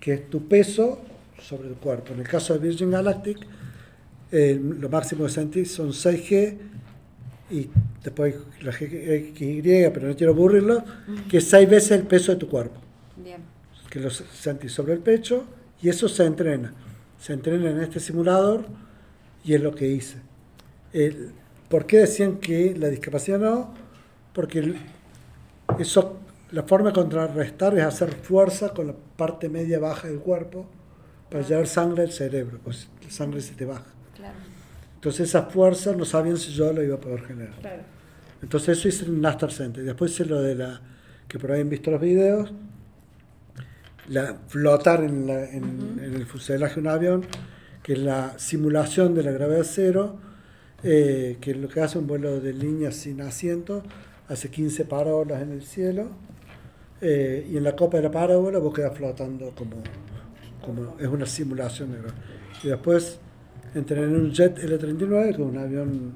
que es tu peso sobre el cuerpo. En el caso de Virgin Galactic, eh, lo máximo que sentís son 6G y después la GY, pero no quiero aburrirlo, que es 6 veces el peso de tu cuerpo, Bien. que lo sentís sobre el pecho y eso se entrena. Se entrena en este simulador y es lo que hice. El- ¿Por qué decían que la discapacidad no? Porque el- eso, la forma de contrarrestar es hacer fuerza con la parte media baja del cuerpo para llevar sangre al cerebro, pues la sangre se te baja. Claro. Entonces esa fuerza no sabían si yo la iba a poder generar. Claro. Entonces eso hice en Nastar Center. Después hice lo de la, que por ahí han visto los videos, la, flotar en, la- en- en el fuselaje de un avión, que es la simulación de la gravedad cero, eh, que es lo que hace un vuelo de línea sin asiento, hace 15 parábolas en el cielo, eh, y en la copa de la parábola vos quedás flotando como, como es una simulación de gravedad. Y después entré en un jet L-39, que es un avión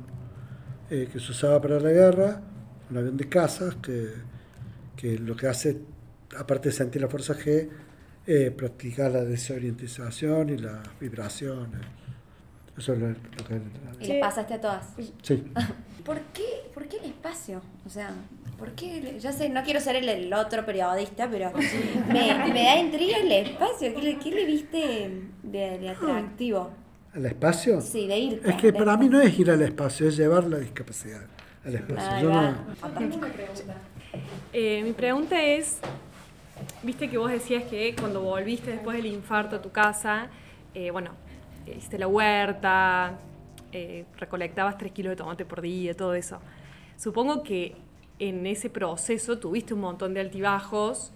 eh, que se usaba para la guerra, un avión de cazas, que, que lo que hace, aparte de sentir la fuerza G, eh, practicar la desorientización y las vibraciones. Eso es lo, lo que ¿Y les pasaste a todas? Sí. ¿Por qué, ¿Por qué el espacio? O sea, ¿por qué? Ya sé, no quiero ser el, el otro periodista, pero me, me da intriga el espacio. ¿Qué le, qué le viste de, de atractivo? ¿Al espacio? Sí, de ir. Es que para mí no es ir al espacio, es llevar la discapacidad al espacio. Yo no-. Eh, mi pregunta es, viste que vos decías que cuando volviste después del infarto a tu casa, eh, bueno, hiciste la huerta, eh, recolectabas 3 kilos de tomate por día, todo eso. Supongo que en ese proceso tuviste un montón de altibajos,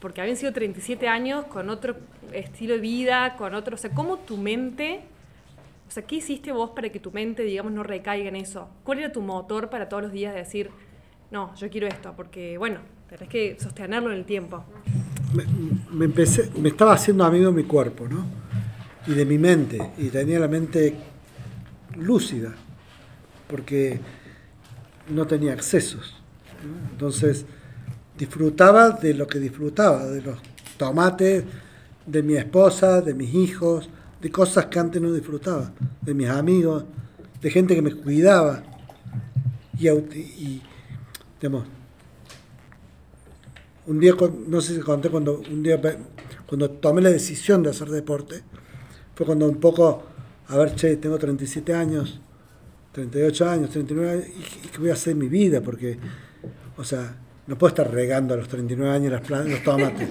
porque habían sido 37 años con otro estilo de vida, con otro, o sea, ¿cómo tu mente, o sea, qué hiciste vos para que tu mente, digamos, no recaiga en eso? ¿Cuál era tu motor para todos los días decir, no, yo quiero esto? Porque, bueno, tenés que sostenerlo en el tiempo. me, me empecé, me estaba haciendo amigo de mi cuerpo, ¿no? Y de mi mente. Y tenía la mente lúcida, porque no tenía excesos. ¿no? Entonces, disfrutaba de lo que disfrutaba, de los tomates, de mi esposa, de mis hijos, de cosas que antes no disfrutaba, de mis amigos, de gente que me cuidaba. Y, y digamos, un día, no sé si conté, cuando un día cuando tomé la decisión de hacer deporte, fue cuando un poco, a ver, che, tengo 37 años, 38 años, 39 años, ¿y, y qué voy a hacer mi vida? Porque, o sea, no puedo estar regando a los 39 años las plan- los tomates.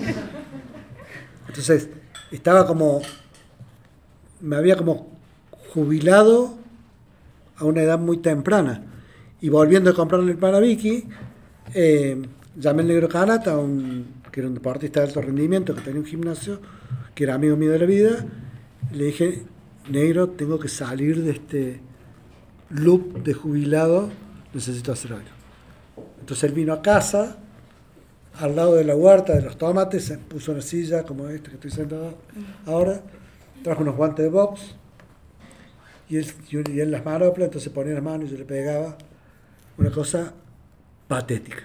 Entonces, estaba como, me había como jubilado a una edad muy temprana. Y volviendo a comprarle el Vicky, eh, llamé al negro Canata, un, que era un deportista de alto rendimiento, que tenía un gimnasio, que era amigo mío de la vida. le dije, negro, tengo que salir de este loop de jubilado, necesito hacer algo. Entonces él vino a casa, al lado de la huerta de los tomates, se puso una silla como esta que estoy sentado ahora, trajo unos guantes de box, y él, y las manoplas, entonces ponía las manos y yo le pegaba. Una cosa patética.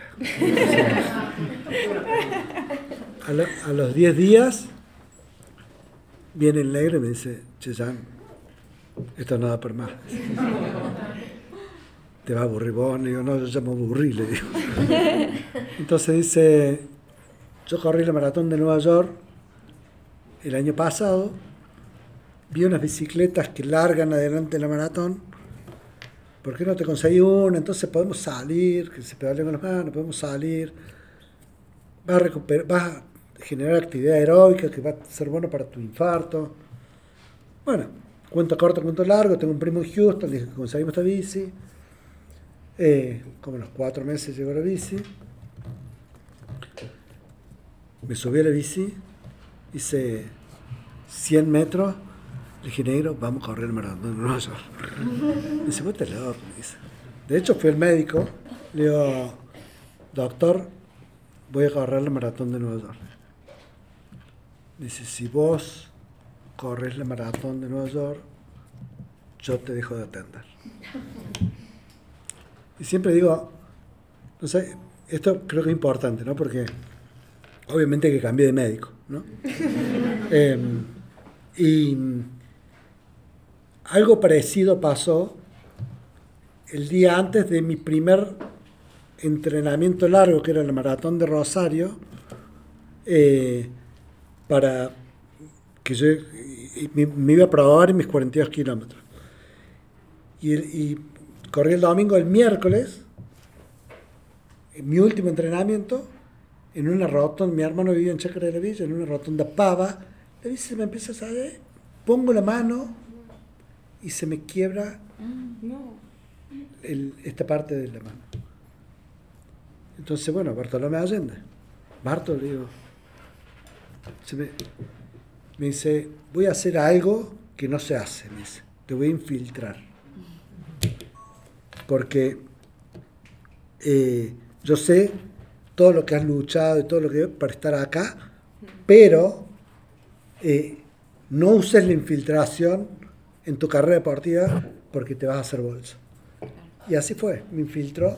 a, lo- a los 10 días viene el negro y me dice, Cheyán, esto no da por más. Te va a aburrir vos. Le digo, no, yo ya me aburrí, le digo. Entonces dice, yo corrí la maratón de Nueva York el año pasado, vi unas bicicletas que largan adelante la maratón. ¿Por qué no te conseguí una? Entonces podemos salir, que se pedalen con las manos, podemos salir. Vas a, recuperar, vas a generar actividad aeróbica que va a ser bueno para tu infarto. Bueno, cuento corto, cuento largo. Tengo un primo en Houston, le dije que conseguimos esta bici. Eh, como a los cuatro meses llegó la bici. Me subí a la bici, hice 100 metros. Le dije, negro, vamos a correr el maratón de Nueva York. Me dice, vos estás loco, me dice. De hecho, fui al médico. Le digo, doctor, voy a correr el maratón de Nueva York. Dice, si vos corres el maratón de Nueva York, yo te dejo de atender. Y siempre digo, no sé, esto creo que es importante, ¿no? Porque obviamente que cambié de médico, ¿no? Eh, y algo parecido pasó el día antes de mi primer entrenamiento largo, que era el maratón de Rosario, eh, para que yo me, me iba a probar en mis 42 kilómetros. Y corrí el domingo, el miércoles, en mi último entrenamiento, en una rotonda, mi hermano vivía en Chácara de la Villa, en una rotonda pava, la bici se me empieza a salir, pongo la mano y se me quiebra No. el- esta parte de la mano. Entonces, bueno, Bartolomé Allende. Barto, le digo, se me, me dice, voy a hacer algo que no se hace, me dice, te voy a infiltrar. Porque eh, yo sé todo lo que has luchado y todo lo que para estar acá, pero eh, no uses la infiltración en tu carrera deportiva porque te vas a hacer bolsa. Y así fue, me infiltró.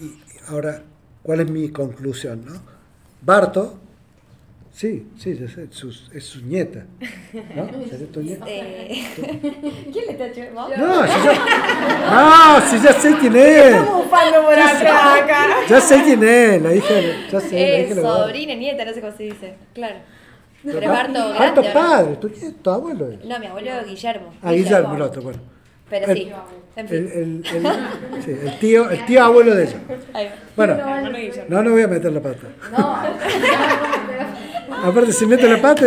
Y ahora, ¿cuál es mi conclusión? No? Barto, sí, sí, ya sé, sus- es su nieta. ¿No? ¿Sería tu nieta? Eh, ¿Quién le está echando? ¿Vos? No, si ya, no, si ya sé quién es. Bufando por acá, acá. Ya sé quién es, la hija, de- ya sé, la Eh, hija la- sobrina, nieta, no sé cómo se dice. Claro. Pero Barto, Barto grande. Barto ¿o no? padre, tu, tu abuelo es. No, mi abuelo Guillermo. Ah, Guillermo, el otro, bueno. Pero El- sí, en El, fin. el- el- sí, el tío, el tío abuelo de ella. Bueno, no, no voy a meter la pata. No, Aparte, si meto la pata,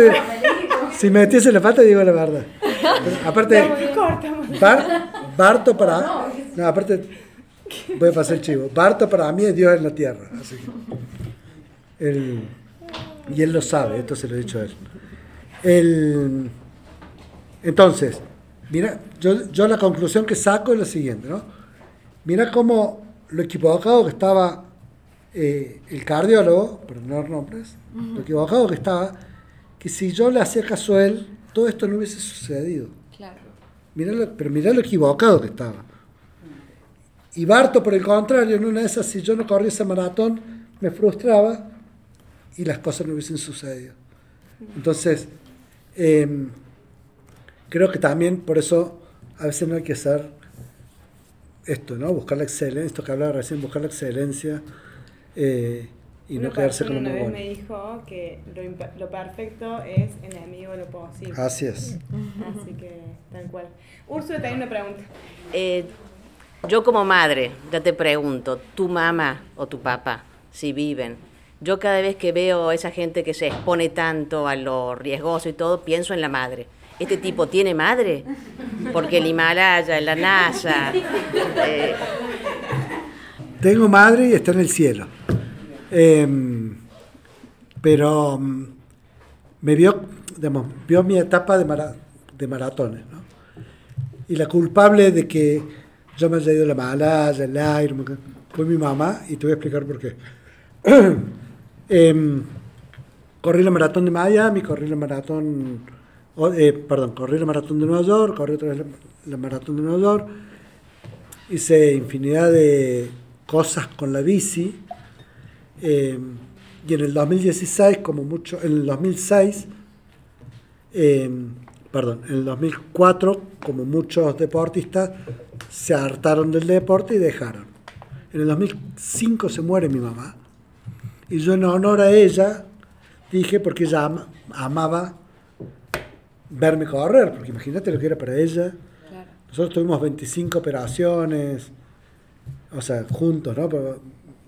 si metiese la pata, digo la verdad. Pero, aparte, Bar- Barto para. No, aparte, voy a pasar el chivo. Barto para mí es Dios en la tierra. Así que. él- y él lo sabe, esto se lo he dicho a él. El- entonces, mira, yo, yo la conclusión que saco es la siguiente, ¿no? Mira cómo lo equivocado que estaba eh, el cardiólogo, por no dar nombres, lo equivocado que estaba, que si yo le hacía caso a él, todo esto no hubiese sucedido. Claro. Mirá lo- pero mirá lo equivocado que estaba. Y Barto, por el contrario, en una de esas, si yo no corría ese maratón, me frustraba y las cosas no hubiesen sucedido. Entonces, em, creo que también por eso a veces no hay que hacer esto, ¿no? Buscar la excelencia, esto que hablaba recién, buscar la excelencia eh, y Una no quedarse con una lo vez me dijo que lo, lo perfecto es enemigo de lo posible. Así es. Así que, tal cual. Úrsula, hay una pregunta. Eh, yo como madre, ya te pregunto, tu mamá o tu papá, si viven, yo cada vez que veo a esa gente que se expone tanto a lo riesgoso y todo, pienso en la madre. ¿Este tipo tiene madre? Porque el Himalaya, la NASA, eh, Tengo madre y está en el cielo. Em, pero mm, me vio, digamos, vio mi etapa de, mara- de maratones, ¿no? Y la culpable de que yo me haya ido la Malaya, el que fue mi mamá, y te voy a explicar por qué. Em, corrí la maratón de Miami, corrí la maratón, eh, perdón, corrí la maratón de Nueva York, corrí otra vez la, la maratón de Nueva York, hice infinidad de cosas con la bici. Eh, y en el 2016, como mucho, en el 2006, eh, perdón, en el 2004, como muchos deportistas, se hartaron del deporte y dejaron. En el 2005 se muere mi mamá. Y yo en honor a ella dije, porque ella ama- amaba verme correr, porque imagínate lo que era para ella. Claro. Nosotros tuvimos 25 operaciones, o sea, juntos, ¿no?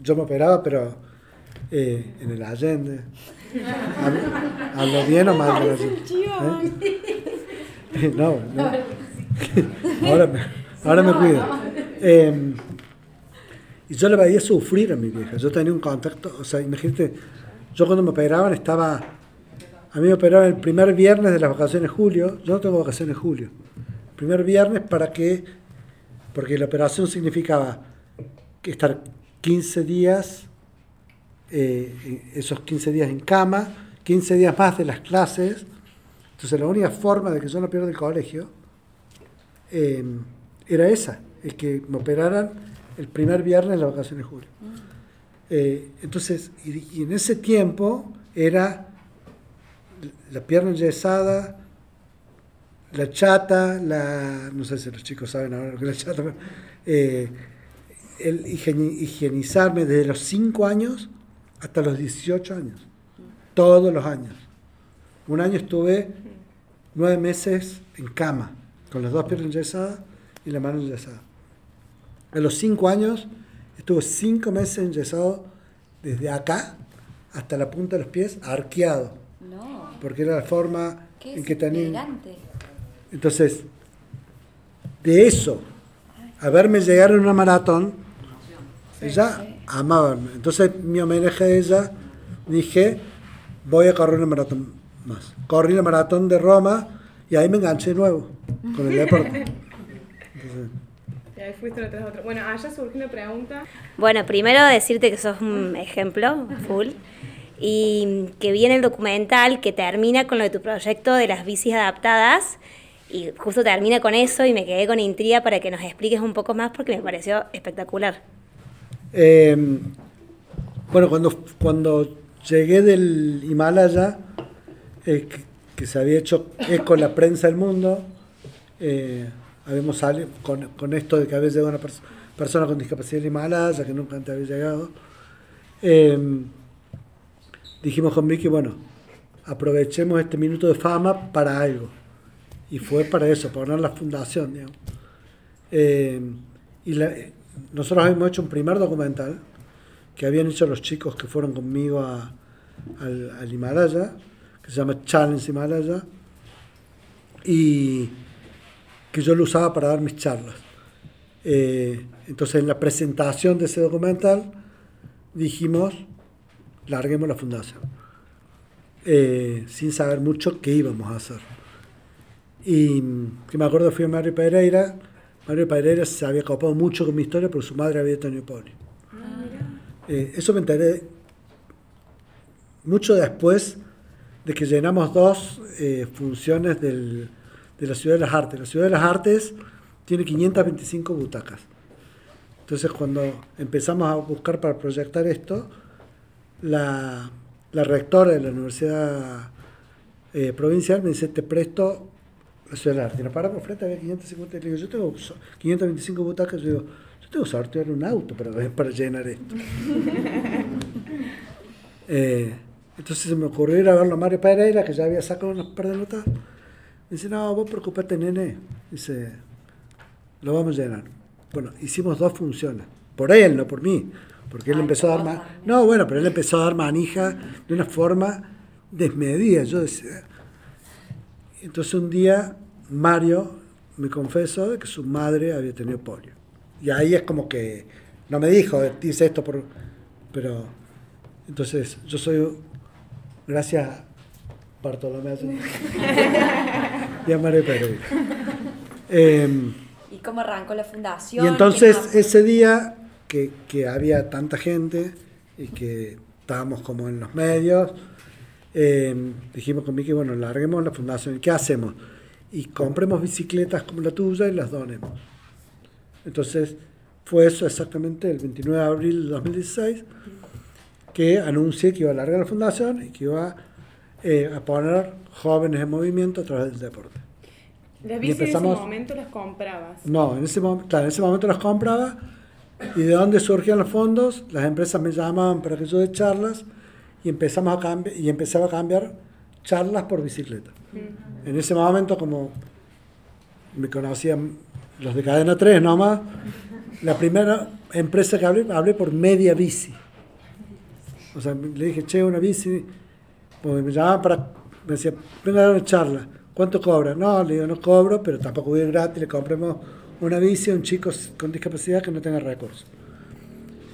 Yo me operaba, pero eh, en el Allende. ¿Hablo, hablo bien o mal? ¿Eh? No, no. ahora, me, ahora me cuido. Eh, y yo le veía sufrir a mi vieja. Yo tenía un contacto, o sea, imagínate, yo cuando me operaban estaba, a mí me operaban el primer viernes de las vacaciones de julio, yo no tengo vacaciones de julio. El primer viernes para que, porque la operación significaba que estar 15 días, eh, esos 15 días en cama, 15 días más de las clases. Entonces la única forma de que yo no pierda el colegio eh, era esa, es que me operaran el primer viernes de las vacaciones de julio. Eh, entonces, y, y en ese tiempo era la pierna enyesada, la chata, la, no sé si los chicos saben ahora lo que es la chata, pero, eh, el higieni- higienizarme desde los 5 años hasta los 18 años, todos los años. Un año estuve nueve meses en cama, con las dos piernas enyesadas y la mano enyesada. A los 5 años estuve 5 meses enyesado desde acá hasta la punta de los pies, arqueado, No, porque era la forma en que tenía... Entonces, de eso, a verme llegar en una maratón, ella amaba. Entonces, mi homenaje a ella, dije, voy a correr una maratón más. Corrí la maratón de Roma y ahí me enganché de nuevo con el deporte. Entonces, Y ahí fuiste una tras otra. Bueno, allá surgió una pregunta. Bueno, primero decirte que sos un ejemplo full y que viene el documental que termina con lo de tu proyecto de las bicis adaptadas y justo termina con eso y me quedé con intriga para que nos expliques un poco más porque me pareció espectacular. Eh, bueno, cuando, cuando llegué del Himalaya, eh, que, se había hecho eco la prensa del mundo, eh, habíamos salido con, con esto de que había llegado una pers- persona con discapacidad del Himalaya, que nunca antes había llegado. eh, dijimos con Vicky, bueno, aprovechemos este minuto de fama para algo. Y fue para eso, para poner la fundación, digamos. Eh, y la- nosotros habíamos hecho un primer documental que habían hecho los chicos que fueron conmigo a- al, al Himalaya, que se llama Challenge Himalaya, y que yo lo usaba para dar mis charlas. Eh, entonces, en la presentación de ese documental, dijimos, larguemos la fundación, eh, sin saber mucho qué íbamos a hacer. Y que me acuerdo fui a Mario Pereira. Mario Pereira se había copado mucho con mi historia porque su madre había tenido polio. Eh, eso me enteré mucho después de que llenamos dos eh, funciones del- de la Ciudad de las Artes. La Ciudad de las Artes tiene 525 butacas. Entonces cuando empezamos a buscar para proyectar esto, la, la rectora de la Universidad eh, Provincial me dice, te presto la Artes. Y nos paramos frente, había 550. Y le digo, yo tengo so- 525 butacas. Yo digo, yo tengo que sortear un auto para, para llenar esto. Eh, entonces se me ocurrió ir a verlo a Mario Pereira, que ya había sacado unas par de notas. Me dice, no, vos preocupate, nene. Dice, lo vamos a llenar. Bueno, hicimos dos funciones. Por él, no por mí. Porque él Ay, empezó a dar. No, bueno, pero él empezó a dar manija de una forma desmedida. Yo decía... Entonces un día Mario me confesó de que su madre había tenido polio. Y ahí es como que, no me dijo, dice esto por... Pero, entonces yo soy, gracias a Bartolomé y a Mario Pereira. Em, ¿Y cómo arrancó la fundación? y entonces ese día que, que había tanta gente y que estábamos como en los medios, eh, dijimos con Miki, bueno, larguemos la fundación. ¿Y qué hacemos? Y compremos bicicletas como la tuya y las donemos. Entonces fue eso exactamente el 29 de abril de 2016 que anuncié que iba a largar la fundación y que iba eh, a poner jóvenes en movimiento a través del deporte. Las bicis en ese momento las comprabas. No, en ese, claro, en ese momento las compraba y de dónde surgían los fondos, las empresas me llamaban para que yo dé charlas y empezamos a y empezaba a cambiar charlas por bicicleta. En ese momento como me conocían los de cadena 3 nomás, la primera empresa que hablé, hablé por media bici. O sea, le dije, che, una bici, porque me llamaban para, me decía, venga a dar una charla, ¿cuánto cobra? No, le digo, no cobro, pero tampoco voy a gratis, le compremos una bici a un chico con discapacidad que no tenga recursos.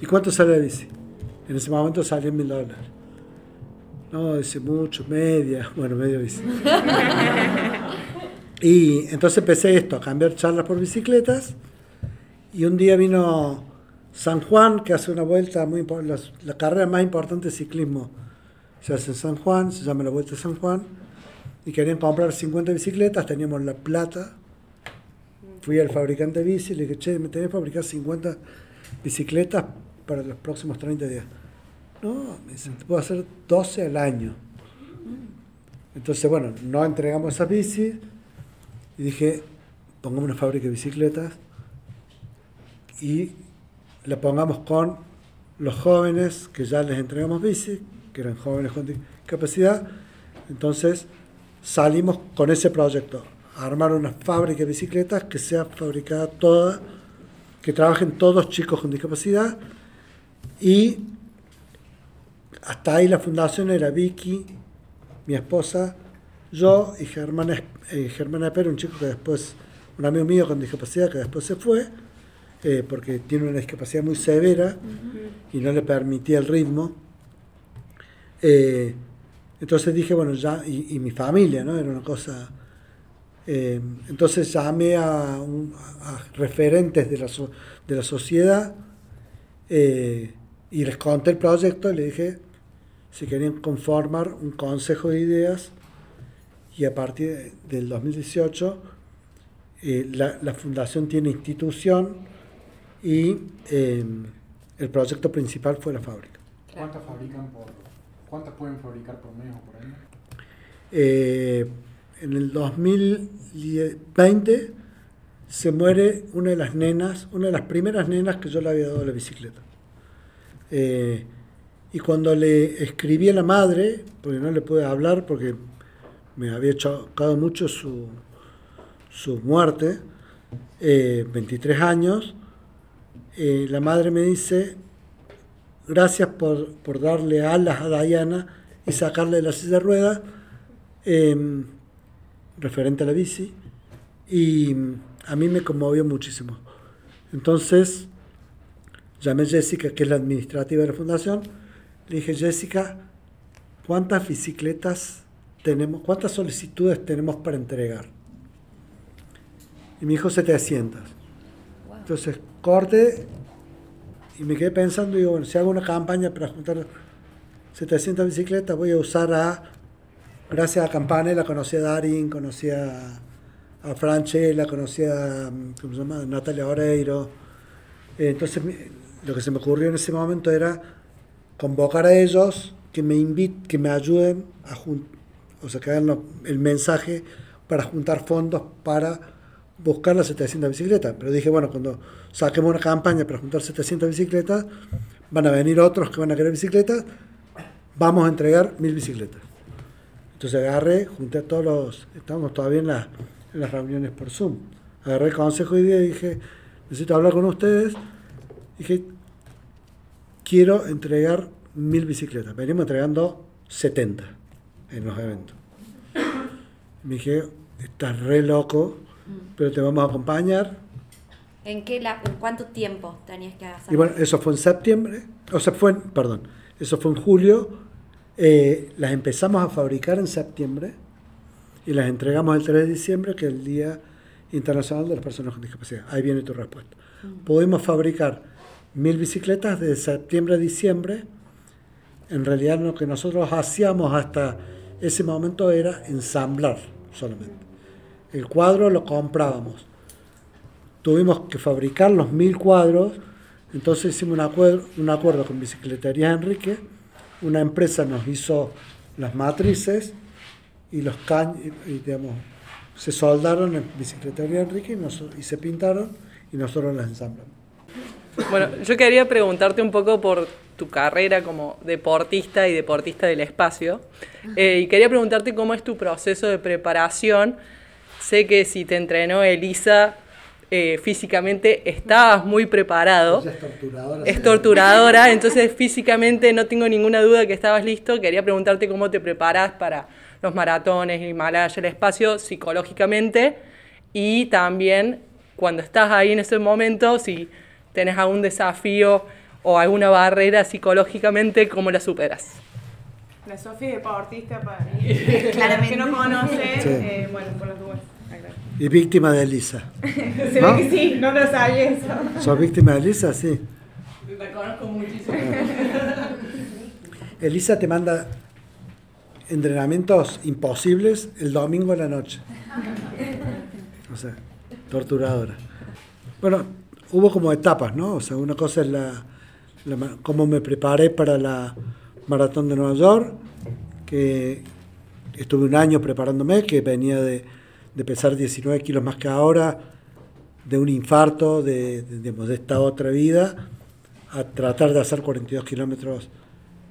¿Y cuánto sale la bici? En ese momento salía mil dólares. No, dice mucho, media, bueno, media bici. y entonces empecé esto, a cambiar charlas por bicicletas. Y un día vino San Juan, que hace una vuelta muy importante, la, carrera más importante de ciclismo se hace en San Juan, se llama la Vuelta de San Juan. Y querían comprar 50 bicicletas, teníamos la plata. Fui al fabricante de bici y le dije, che, me tenés que fabricar 50 bicicletas para los próximos 30 días. No, me dicen, te puedo hacer 12 al año. Entonces, bueno, no entregamos esas bicis y dije, pongamos una fábrica de bicicletas y la pongamos con los jóvenes que ya les entregamos bici, que eran jóvenes con discapacidad. Entonces, salimos con ese proyecto, armar una fábrica de bicicletas que sea fabricada toda, que trabajen todos chicos con discapacidad y hasta ahí la fundación era Vicky, mi esposa, yo y Germán, eh, Germán un chico que después, un amigo mío con discapacidad que después se fue, eh, porque tiene una discapacidad muy severa y no le permitía el ritmo. Eh, entonces dije, bueno, ya, y, mi familia, ¿no? Era una cosa... eh, entonces llamé a, referentes de la, de la sociedad y les conté el proyecto y le dije si querían conformar un consejo de ideas y a partir del 2018 eh, la, la fundación tiene institución y eh, el proyecto principal fue la fábrica. ¿Cuántas fabrican por, cuántas pueden fabricar por mes o por año? Eh, en el 2020 se muere una de las nenas, una de las primeras nenas que yo le había dado la bicicleta. Eh, y cuando le escribí a la madre, porque no le pude hablar porque me había chocado mucho su, su muerte, eh, 23 años, eh, la madre me dice, gracias por, por darle alas a Diana y sacarle de la silla de ruedas, em, referente a la bici, y a mí me conmovió muchísimo. Entonces, llamé a Jessica, que es la administrativa de la fundación, le dije, Jessica, ¿cuántas bicicletas tenemos, cuántas solicitudes tenemos para entregar? Y me dijo 700. Entonces, corte y me quedé pensando, digo, bueno, si hago una campaña para juntar 700 bicicletas, voy a usar a, gracias a Campane, la conocí a Darín, conocí a, a Franchella, conocí a, ¿cómo se llama? Natalia Oreiro. Entonces, lo que se me ocurrió en ese momento era convocar a ellos que me invit, que me ayuden a o sea, que hagan el mensaje para juntar fondos para buscar las 700 bicicletas. Pero dije, bueno, cuando saquemos una campaña para juntar 700 bicicletas, van a venir otros que van a querer bicicletas, vamos a entregar mil bicicletas. Entonces agarré, junté a todos los, estábamos todavía en, las- en las reuniones por Zoom, agarré el consejo y dije, necesito hablar con ustedes. Dije, quiero entregar mil bicicletas. Venimos entregando 70 en los eventos. Me dije, estás re loco, pero te vamos a acompañar. ¿En, qué la, ¿En cuánto tiempo tenías que hacer? Y bueno, eso fue en septiembre, o sea, fue, en- perdón, eso fue en julio. eh, las empezamos a fabricar en septiembre y las entregamos el 3 de diciembre, que es el Día Internacional de las Personas con Discapacidad. Ahí viene tu respuesta. Pudimos fabricar mil bicicletas de septiembre a diciembre. En realidad lo que nosotros hacíamos hasta ese momento era ensamblar solamente. El cuadro lo comprábamos tuvimos que fabricar los mil cuadros, entonces hicimos un acuerdo, un acuerdo con Bicicletería Enrique, una empresa nos hizo las matrices y los caños, digamos, se soldaron en bicicletería Enrique y, nos- y se pintaron y nosotros las ensamblamos. Bueno, yo quería preguntarte un poco por tu carrera como deportista y deportista del espacio. Eh, y quería preguntarte cómo es tu proceso de preparación. Sé que si te entrenó Elisa eh, físicamente estabas muy preparado. Ella es torturadora. Es torturadora, entonces físicamente no tengo ninguna duda que estabas listo. Quería preguntarte cómo te preparas para los maratones, el Himalaya, el espacio, psicológicamente. Y también cuando estás ahí en ese momento, si tenés algún desafío o alguna barrera psicológicamente, ¿cómo la superas? La Sofía es deportista para mí. Claramente. que no conoce, Sí. eh, bueno, por los dudas. Y víctima de Elisa. Se ¿No? ve que sí, no lo sabía eso. ¿Sos víctima de Elisa? Sí. La conozco muchísimo. Elisa te manda entrenamientos imposibles el domingo a la noche. O sea, torturadora. Bueno, hubo como etapas, ¿no? O sea, una cosa es la, la cómo me preparé para la maratón de Nueva York, que estuve un año preparándome, que venía de, de pesar 19 kilos más que ahora, de un infarto, de, de, esta otra vida, a tratar de hacer 42 kilómetros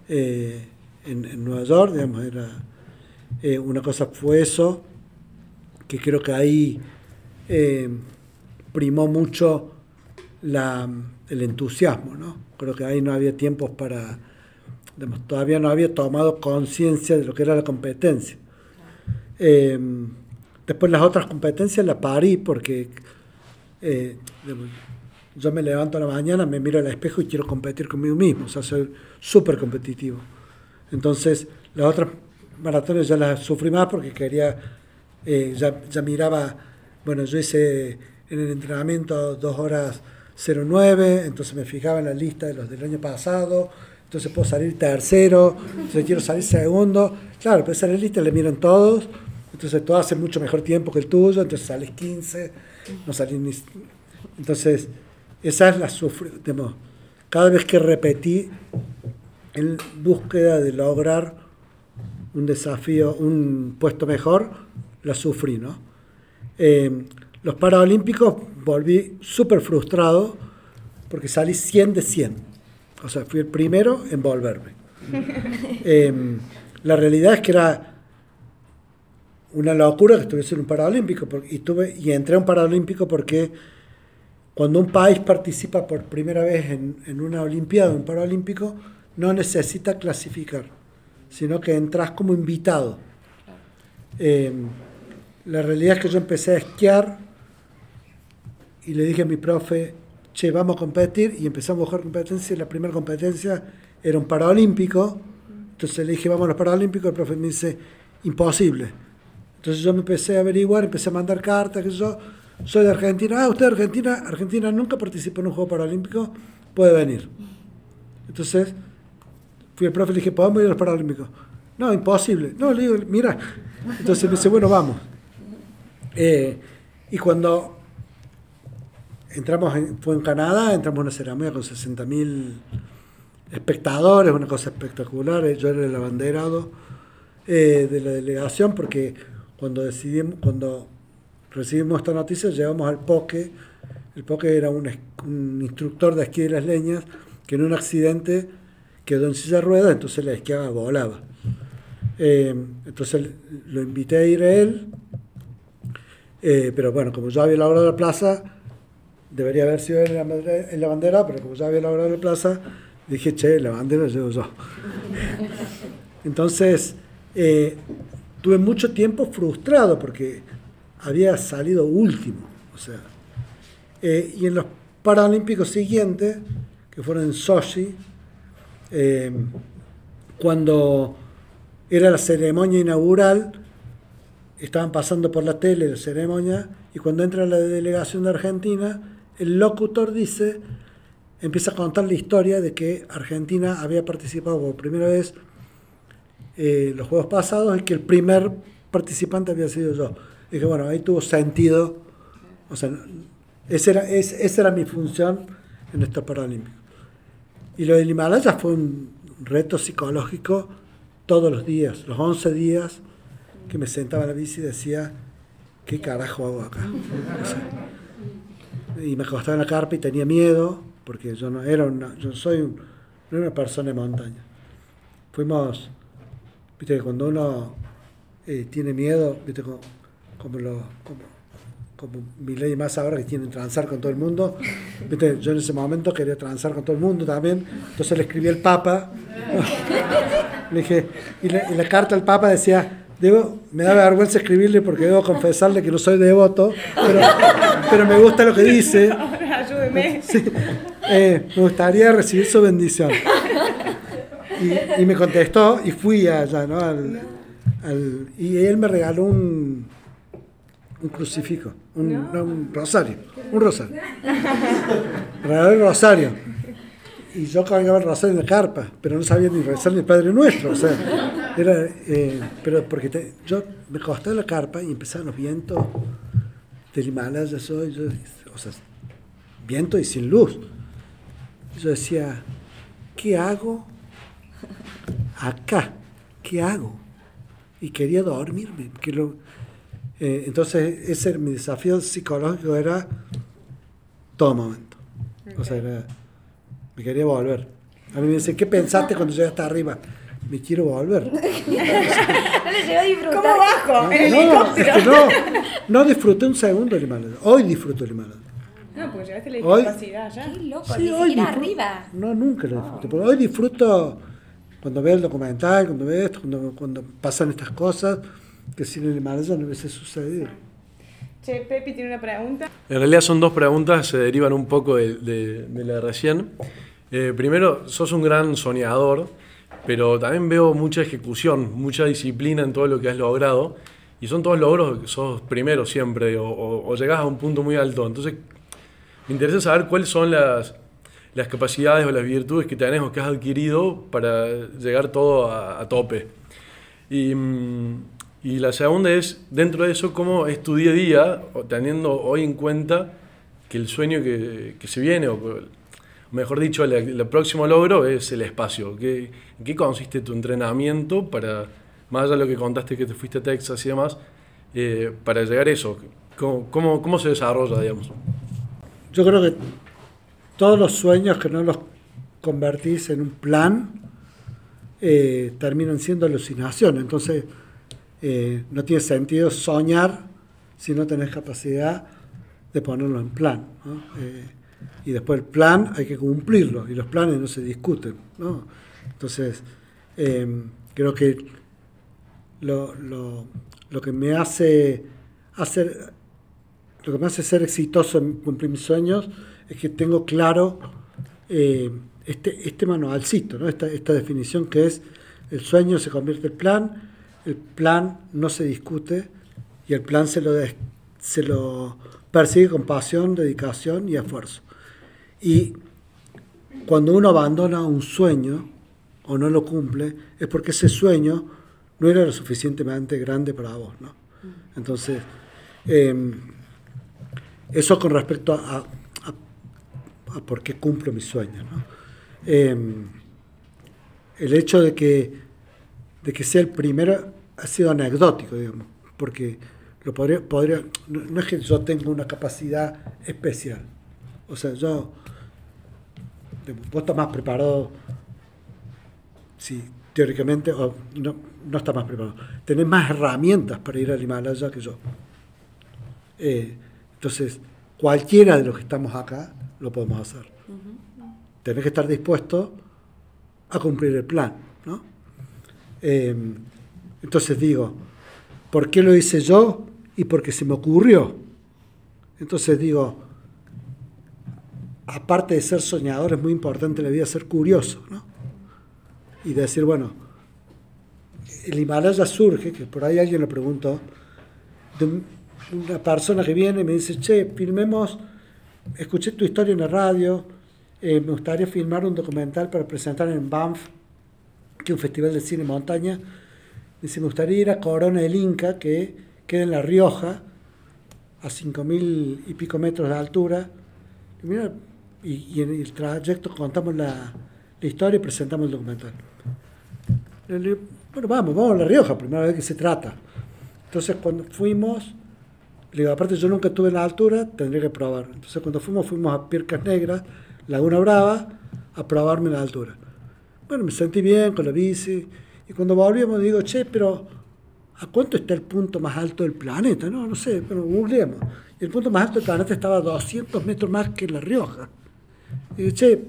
eh, en, en Nueva York, digamos, era eh, una cosa fue eso, que creo que ahí eh, primó mucho la, el entusiasmo, ¿no? Creo que ahí no había tiempos para, todavía no había tomado conciencia de lo que era la competencia. Eh, después las otras competencias las parí porque eh, yo me levanto a la mañana, me miro al espejo y quiero competir conmigo mismo, o sea, soy súper competitivo. Entonces, las otras maratones ya las sufrí más porque quería, eh, ya, ya miraba, bueno, yo hice en el entrenamiento 2 horas 09, entonces me fijaba en la lista de los del año pasado, entonces puedo salir tercero, entonces quiero salir segundo. Claro, pero esa es la lista, le miran todos, entonces todos hacen mucho mejor tiempo que el tuyo, entonces sales 15, no salís ni... Entonces, esa es la digamos, cada vez que repetí en búsqueda de lograr un desafío, un puesto mejor, la sufrí, ¿no? Eh, los Paralímpicos volví súper frustrado porque salí 100 de 100. O sea, fui el primero en volverme. Eh, la realidad es que era una locura que estuviese en un Paralímpico porque- y, tuve, y entré a un Paralímpico porque cuando un país participa por primera vez en, en una Olimpiada, un Paralímpico, no necesita clasificar, sino que entras como invitado. Eh, la realidad es que yo empecé a esquiar y le dije a mi profe, che, vamos a competir, y empezamos a buscar competencia, y la primera competencia era un Paralímpico, entonces le dije, vamos a los Paralímpicos, el profe me dice, imposible. Entonces yo me empecé a averiguar, empecé a mandar cartas, que yo soy de Argentina, ah, usted de Argentina, Argentina nunca participó en un Juego Paralímpico, puede venir. Entonces fui al profe y le dije, ¿podemos ir a los Paralímpicos? No, imposible. No, le digo, mira. Entonces me dice, bueno, vamos. Eh, y cuando entramos, en, fue en Canadá, entramos en una ceremonia con 60.000 espectadores, una cosa espectacular. eh, Yo era el abanderado eh, de la delegación porque cuando decidimos, cuando recibimos esta noticia, llegamos al Poque. El Poque era un, instructor de esquí de las leñas que en un accidente quedó en silla de ruedas, entonces la esquiaba volaba. Eh, entonces lo invité a ir a él, pero bueno, como yo había logrado la plaza, debería haber sido en la, bandera- en la bandera, pero como yo había logrado la plaza, dije, che, la bandera la llevo yo. Entonces, eh, tuve mucho tiempo frustrado porque había salido último. O sea, eh, y en los Paralímpicos siguientes, que fueron en Sochi, eh, cuando era la ceremonia inaugural, estaban pasando por la tele la ceremonia, y cuando entra la delegación de Argentina, el locutor dice, empieza a contar la historia de que Argentina había participado por primera vez eh, los juegos pasados y que el primer participante había sido yo. dije, bueno, ahí tuvo sentido, o sea, esa era, es- esa era mi función en estos Paralímpicos. Y lo del Himalaya fue un reto psicológico todos los días, los 11 días que me sentaba en la bici y decía, ¿qué carajo hago acá? Y me acostaba en la carpa y tenía miedo, porque yo no era una, yo soy no era una persona de montaña. Fuimos, viste cuando uno eh, tiene miedo, viste como, como como, como mi ley más ahora que tienen transar con todo el mundo, viste, yo en ese momento quería transar con todo el mundo también, entonces le escribí al Papa, le dije, y la carta al Papa decía, debo, me da vergüenza escribirle porque debo confesarle que no soy devoto, pero, pero me gusta lo que dice, Ahora ayúdeme. Sí. Eh, me gustaría recibir su bendición. Y, y me contestó y fui allá, ¿no? Al, al- y él me regaló un, un crucifijo, un, no, un rosario, un rosario. Me regaló el rosario. Y yo cargaba el rosario en la carpa, pero no sabía ni rezar ni el Padre Nuestro. O sea, era, eh, pero porque te- yo me acosté en la carpa y empezaban los vientos del Himalaya, soy, yo, o sea, viento y sin luz. Yo decía, ¿qué hago acá? ¿Qué hago? Y quería dormirme. que lo- eh, entonces, ese mi desafío psicológico era todo momento. O sea, era- me quería volver. A mí me dicen, ¿qué pensaste cuando llegaste arriba? Me quiero volver. No le llegó a disfrutar. ¿Cómo bajo? En No, helicóptero. es que no, no disfruté un segundo el Himalaya. Hoy disfruto el Himalaya. No, porque llegaste a la discapacidad ya. Qué loco, Sí, hoy disfruto- arriba. No, nunca lo disfruto. Pero hoy disfruto cuando veo el documental, cuando veo esto, cuando, cuando pasan estas cosas, que sin el Himalaya no hubiese sucedido. Che, Pepi tiene una pregunta. En realidad son dos preguntas, se derivan un poco de, de- de la de recién. Eh, primero, sos un gran soñador, pero también veo mucha ejecución, mucha disciplina en todo lo que has logrado. Y son todos logros que sos primero siempre, o, o- llegás a un punto muy alto. Entonces, me interesa saber cuáles son las, las capacidades o las virtudes que tenés o que has adquirido para llegar todo a, tope. Y, mm, y la segunda es, dentro de eso, cómo es tu día a día, teniendo hoy en cuenta que el sueño que, que se viene, mejor dicho, el, próximo logro es el espacio. ¿Qué, ¿En qué consiste tu entrenamiento para, más allá de lo que contaste que te fuiste a Texas y demás, eh, para llegar a eso? ¿Cómo, cómo, cómo se desarrolla, digamos? Yo creo que todos los sueños que no los convertís en un plan eh, terminan siendo alucinaciones. Entonces, eh, no tiene sentido soñar si no tenés capacidad de ponerlo en plan. Y después el plan hay que cumplirlo y los planes no se discuten. ¿no? Entonces, eh, creo que lo, lo- lo que me hace hacer lo que me hace ser exitoso en cumplir mis sueños es que tengo claro eh, este, este manualcito, ¿no? esta, esta definición que es el sueño se convierte en plan, el plan no se discute y el plan se lo, se lo persigue con pasión, dedicación y esfuerzo. Y cuando uno abandona un sueño o no lo cumple, es porque ese sueño no era lo suficientemente grande para vos. ¿no? Entonces, em, eso con respecto a, a- por qué cumplo mis sueños. Em, el hecho de que, de que sea el primero ha sido anecdótico, digamos, porque lo podría, no, no es que yo tenga una capacidad especial. O sea, yo, vos estás más preparado, sí, teóricamente, o no, no estás más preparado. Tenés más herramientas para ir al Himalaya que yo. Eh, entonces, cualquiera de los que estamos acá lo podemos hacer. Tenés que estar dispuesto a cumplir el plan. ¿no? Eh, entonces digo, ¿por qué lo hice yo? Y porque se me ocurrió. Entonces digo, aparte de ser soñador, es muy importante en la vida ser curioso. ¿no? Y decir, bueno, el Himalaya surge, que por ahí alguien lo preguntó, de un- una persona que viene y me dice, che, filmemos, escuché tu historia en la radio, eh, me gustaría filmar un documental para presentar en Banff, que es un festival de cine montaña. Dice, me gustaría ir a Corona del Inca, que queda en La Rioja, a 5.000 y pico metros de altura. Y, mira, y, y en el trayecto contamos la, historia y presentamos el documental. Le digo, bueno, vamos, vamos a La Rioja, primera vez que se trata. Entonces, cuando fuimos, Le digo, aparte yo nunca estuve en la altura, tendría que probar. Entonces cuando fuimos, fuimos a Pircas Negras, Laguna Brava, a probarme la altura. Bueno, me sentí bien con la bici. Y cuando volvíamos digo, che, pero ¿a cuánto está el punto más alto del planeta? No, no sé, pero googleemos. Y el punto más alto del planeta estaba a 200 metros más que La Rioja. Y digo, che,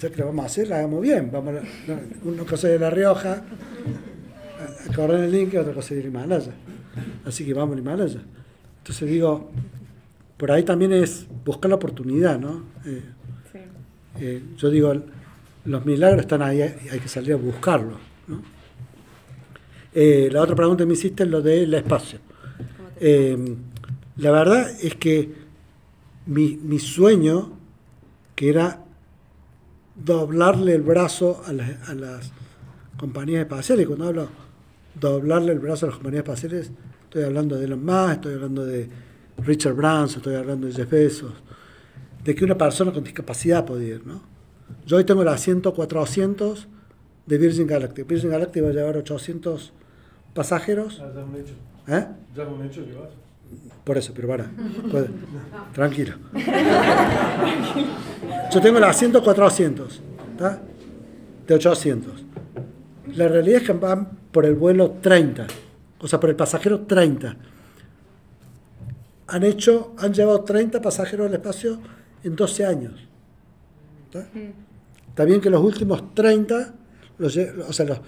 ya que lo vamos a hacer, la hagamos bien. Vamos a, una cosa de La Rioja, a, correr en el link otra cosa de Himalaya. Así que vamos al Himalaya. Entonces digo, por ahí también es buscar la oportunidad, ¿no? Eh, Sí. eh, yo digo, los milagros están ahí, hay que salir a buscarlos. ¿no? Eh, la otra pregunta que me hiciste es lo del espacio. Eh, la verdad es que mi, mi sueño, que era doblarle el brazo a las, a las compañías espaciales, cuando hablo doblarle el brazo a las compañías espaciales, estoy hablando de Elon Musk, estoy hablando de Richard Branson, estoy hablando de Jeff Bezos, de que una persona con discapacidad podía ir, ¿no? Yo hoy tengo el asiento 400 de Virgin Galactic. Virgin Galactic va a llevar 800 pasajeros. Ya es un hecho. ¿Eh? Ya es un hecho que vas. Por eso, pero para. puede- Tranquilo. Yo tengo el asiento 400, ¿está? De 800. La realidad es que van por el vuelo 30, o sea, por el pasajero 30. Han hecho, han llevado 30 pasajeros al espacio en 12 años. ¿Está? Está bien que los últimos 30, los, o sea, los,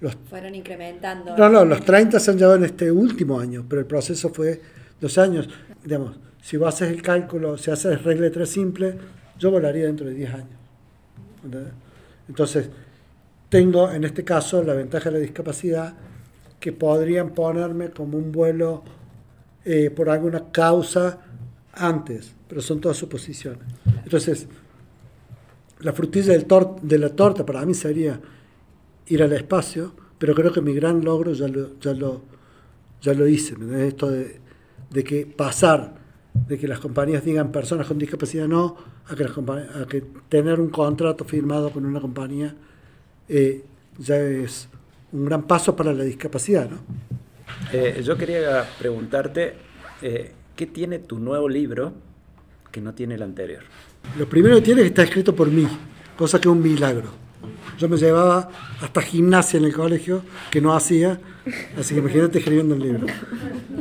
los Fueron incrementando. no, no, los 30 se han llevado en este último año, pero el proceso fue dos años. Digamos, si vos haces el cálculo, si haces regla de tres simple, yo volaría dentro de 10 años. Entonces, tengo en este caso la ventaja de la discapacidad que podrían ponerme como un vuelo eh, por alguna causa antes, pero son todas suposiciones. Entonces, la frutilla del de la torta para mí sería ir al espacio, pero creo que mi gran logro ya lo, ya lo, ya lo hice. ¿me? Esto de, de que pasar, de que las compañías digan personas con discapacidad no, a que, las compa- a que tener un contrato firmado con una compañía eh, ya es un gran paso para la discapacidad. ¿no? Eh, yo quería preguntarte, eh, ¿qué tiene tu nuevo libro que no tiene el anterior? Lo primero que tiene es que está escrito por mí, cosa que es un milagro. Yo me llevaba hasta gimnasia en el colegio, que no hacía, así que imagínate escribiendo un libro.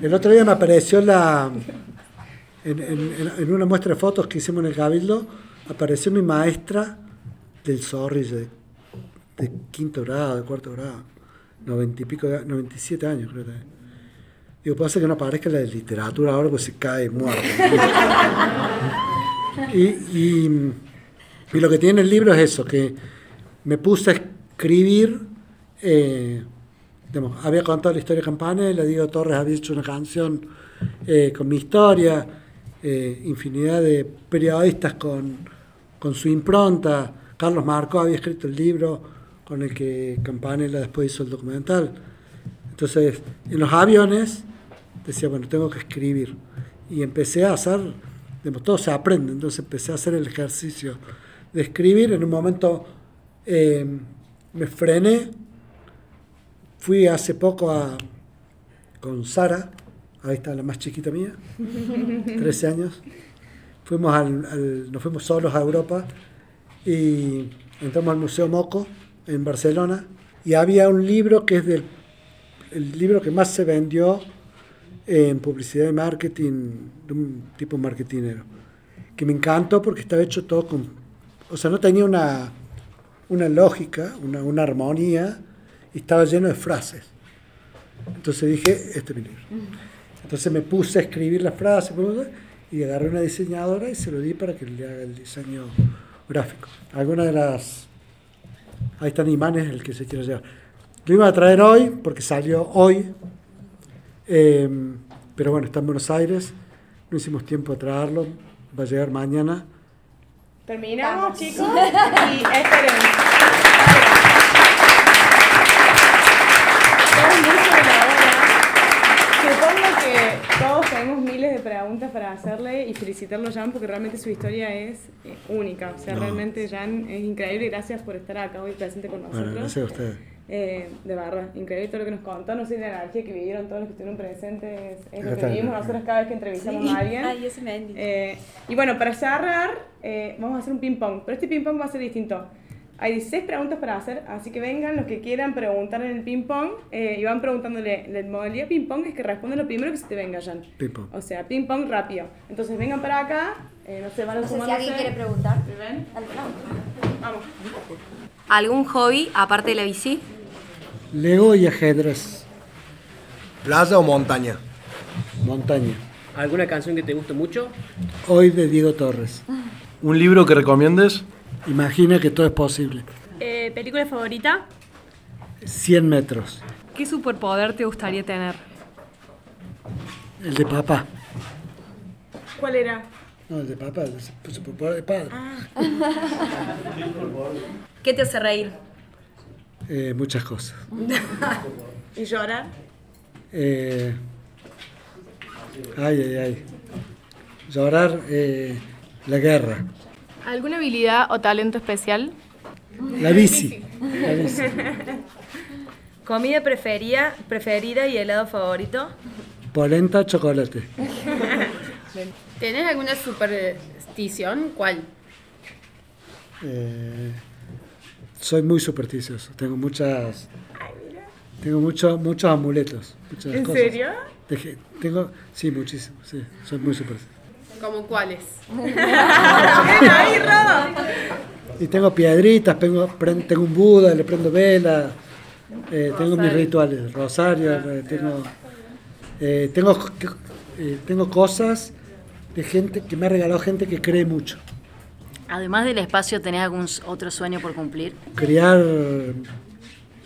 El otro día me apareció la, en, en- en- una muestra de fotos que hicimos en el Cabildo, apareció mi maestra del Zorrilla, de, de quinto grado, de cuarto grado, noventa y pico, de- 97 años creo que. Digo, puede ser que no aparezca la de literatura ahora, pues se cae muerto. Y, y- y lo que tiene el libro es eso, que me puse a escribir, eh, había contado la historia de Campanella, Diego Torres había hecho una canción eh, con mi historia, eh, infinidad de periodistas con, con su impronta, Carlos Marco había escrito el libro con el que Campanella después hizo el documental. Entonces, en los aviones decía, bueno, tengo que escribir. Y empecé a hacer, digamos, todo se aprende, entonces empecé a hacer el ejercicio de escribir. En un momento eh, me frené, fui hace poco a, con Sara, ahí está la más chiquita mía, 13 años. Fuimos al, al- nos fuimos solos a Europa y entramos al Museo Moco en Barcelona. Y había un libro que es del el libro que más se vendió en publicidad y marketing de un tipo marketinero que me encantó porque estaba hecho todo con o sea no tenía una una lógica una, una armonía y estaba lleno de frases. Entonces dije este es mi libro entonces me puse a escribir las frases y agarré una diseñadora y se lo di para que le haga el diseño gráfico. Algunas de las ahí están imanes el que se quiera llevar. Lo iba a traer hoy porque salió hoy eh, pero bueno está en Buenos Aires no hicimos tiempo de traerlo va a llegar mañana Terminamos, chicos, y esperen. Supongo que todos tenemos miles de preguntas para hacerle y felicitarlo, Jan, porque realmente su historia es eh, única. O sea, No. realmente, Jan, es increíble. Gracias por estar acá hoy presente con nosotros. bueno gracias a ustedes Eh, de verdad, increíble todo lo que nos contó, no sé, la energía que vivieron todos los que estuvieron presentes, es lo que vivimos nosotros cada vez que entrevistamos a alguien. Ay, eso me. Eh, y bueno, para cerrar, eh, vamos a hacer un ping-pong, pero este ping-pong va a ser distinto. Hay 16 preguntas para hacer, así que vengan los que quieran preguntar en el ping-pong eh, y van preguntándole. La modalidad ping-pong es que respondan lo primero que se te venga, Jan. Ping-pong. O sea, ping-pong rápido. Entonces vengan para acá, eh, no sé, van a No sé si alguien quiere preguntar. ¿Ven? Vamos. ¿Algún hobby aparte de la bici? Lego y ajedrez. ¿Playa o montaña? Montaña. ¿Alguna canción que te guste mucho? Hoy de Diego Torres. ¿Un libro que recomiendes? Imagina que todo es posible. Eh, ¿Película favorita? 100 metros. ¿Qué superpoder te gustaría tener? El de papá. ¿Cuál era? No, el de papá, el de superpoder de padre. ¿Qué te hace reír? Eh, muchas cosas. ¿Y llorar? Eh, ay, ay, ay. Llorar eh, la guerra. ¿Alguna habilidad o talento especial? La bici. La bici. ¿Comida preferida, preferida y helado favorito? Polenta, chocolate. ¿Tenés alguna superstición? ¿Cuál? Eh, soy muy supersticioso. Tengo muchas. Tengo muchos muchos amuletos. Muchas ¿En cosas. serio? Dejé- tengo, sí, muchísimo. Sí, soy muy supersticioso. ¿Como cuáles? Y tengo piedritas, tengo, tengo un Buda, le prendo vela, eh, tengo mis rituales, rosario, eh, tengo, eh, tengo, eh, tengo cosas de gente que me ha regalado gente que cree mucho. Además del espacio, ¿tenés algún otro sueño por cumplir? Criar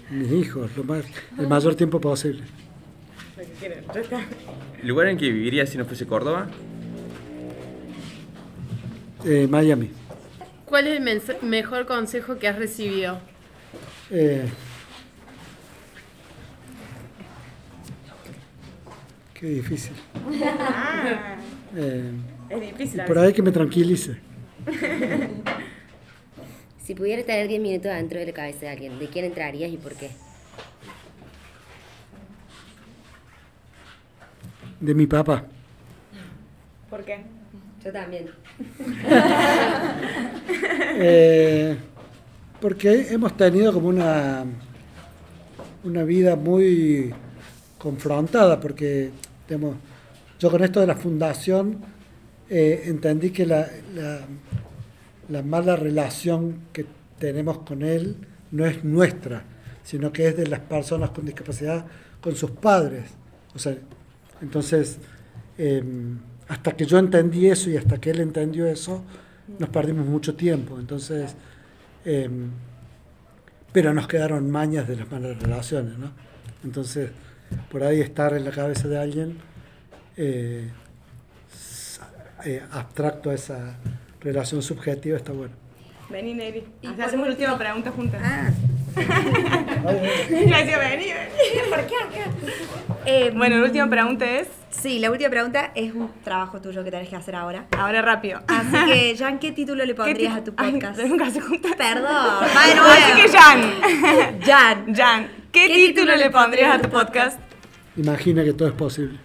mis hijos lo más, el mayor tiempo posible. ¿Lugar en que vivirías si no fuese Córdoba? Eh, Miami. ¿Cuál es el mejor consejo que has recibido? Eh, qué difícil. Ah, Eh, es difícil. por ahí que me tranquilice. Si pudieras tener 10 minutos dentro de la cabeza de alguien, ¿de quién entrarías y por qué? De mi papá. ¿Por qué? Yo también. Eh, porque hemos tenido como una, una vida muy confrontada, porque digamos, yo con esto de la fundación eh, entendí que la, la, la mala relación que tenemos con él no es nuestra, sino que es de las personas con discapacidad con sus padres. O sea, entonces, eh, hasta que yo entendí eso y hasta que él entendió eso, nos perdimos mucho tiempo. Entonces, eh, pero nos quedaron mañas de las malas relaciones, ¿no? Entonces, por ahí estar en la cabeza de alguien eh, eh, abstracto a esa relación subjetiva está bueno. Vení, Neri. Hacemos la última pregunta juntas. Ah. Decía, vení, vení. ¿Por qué acá? Eh, Bueno, la última pregunta es. Sí, la última pregunta es un trabajo tuyo que tenés que hacer ahora. Ahora rápido. Así que, Jan, ¿qué título le pondrías a tu Ay, podcast? que hacer juntas. Perdón. Bueno, Así que, Jan. Jan. Jan, ¿qué, título le pondrías a tu podcast? Imagina que todo es posible.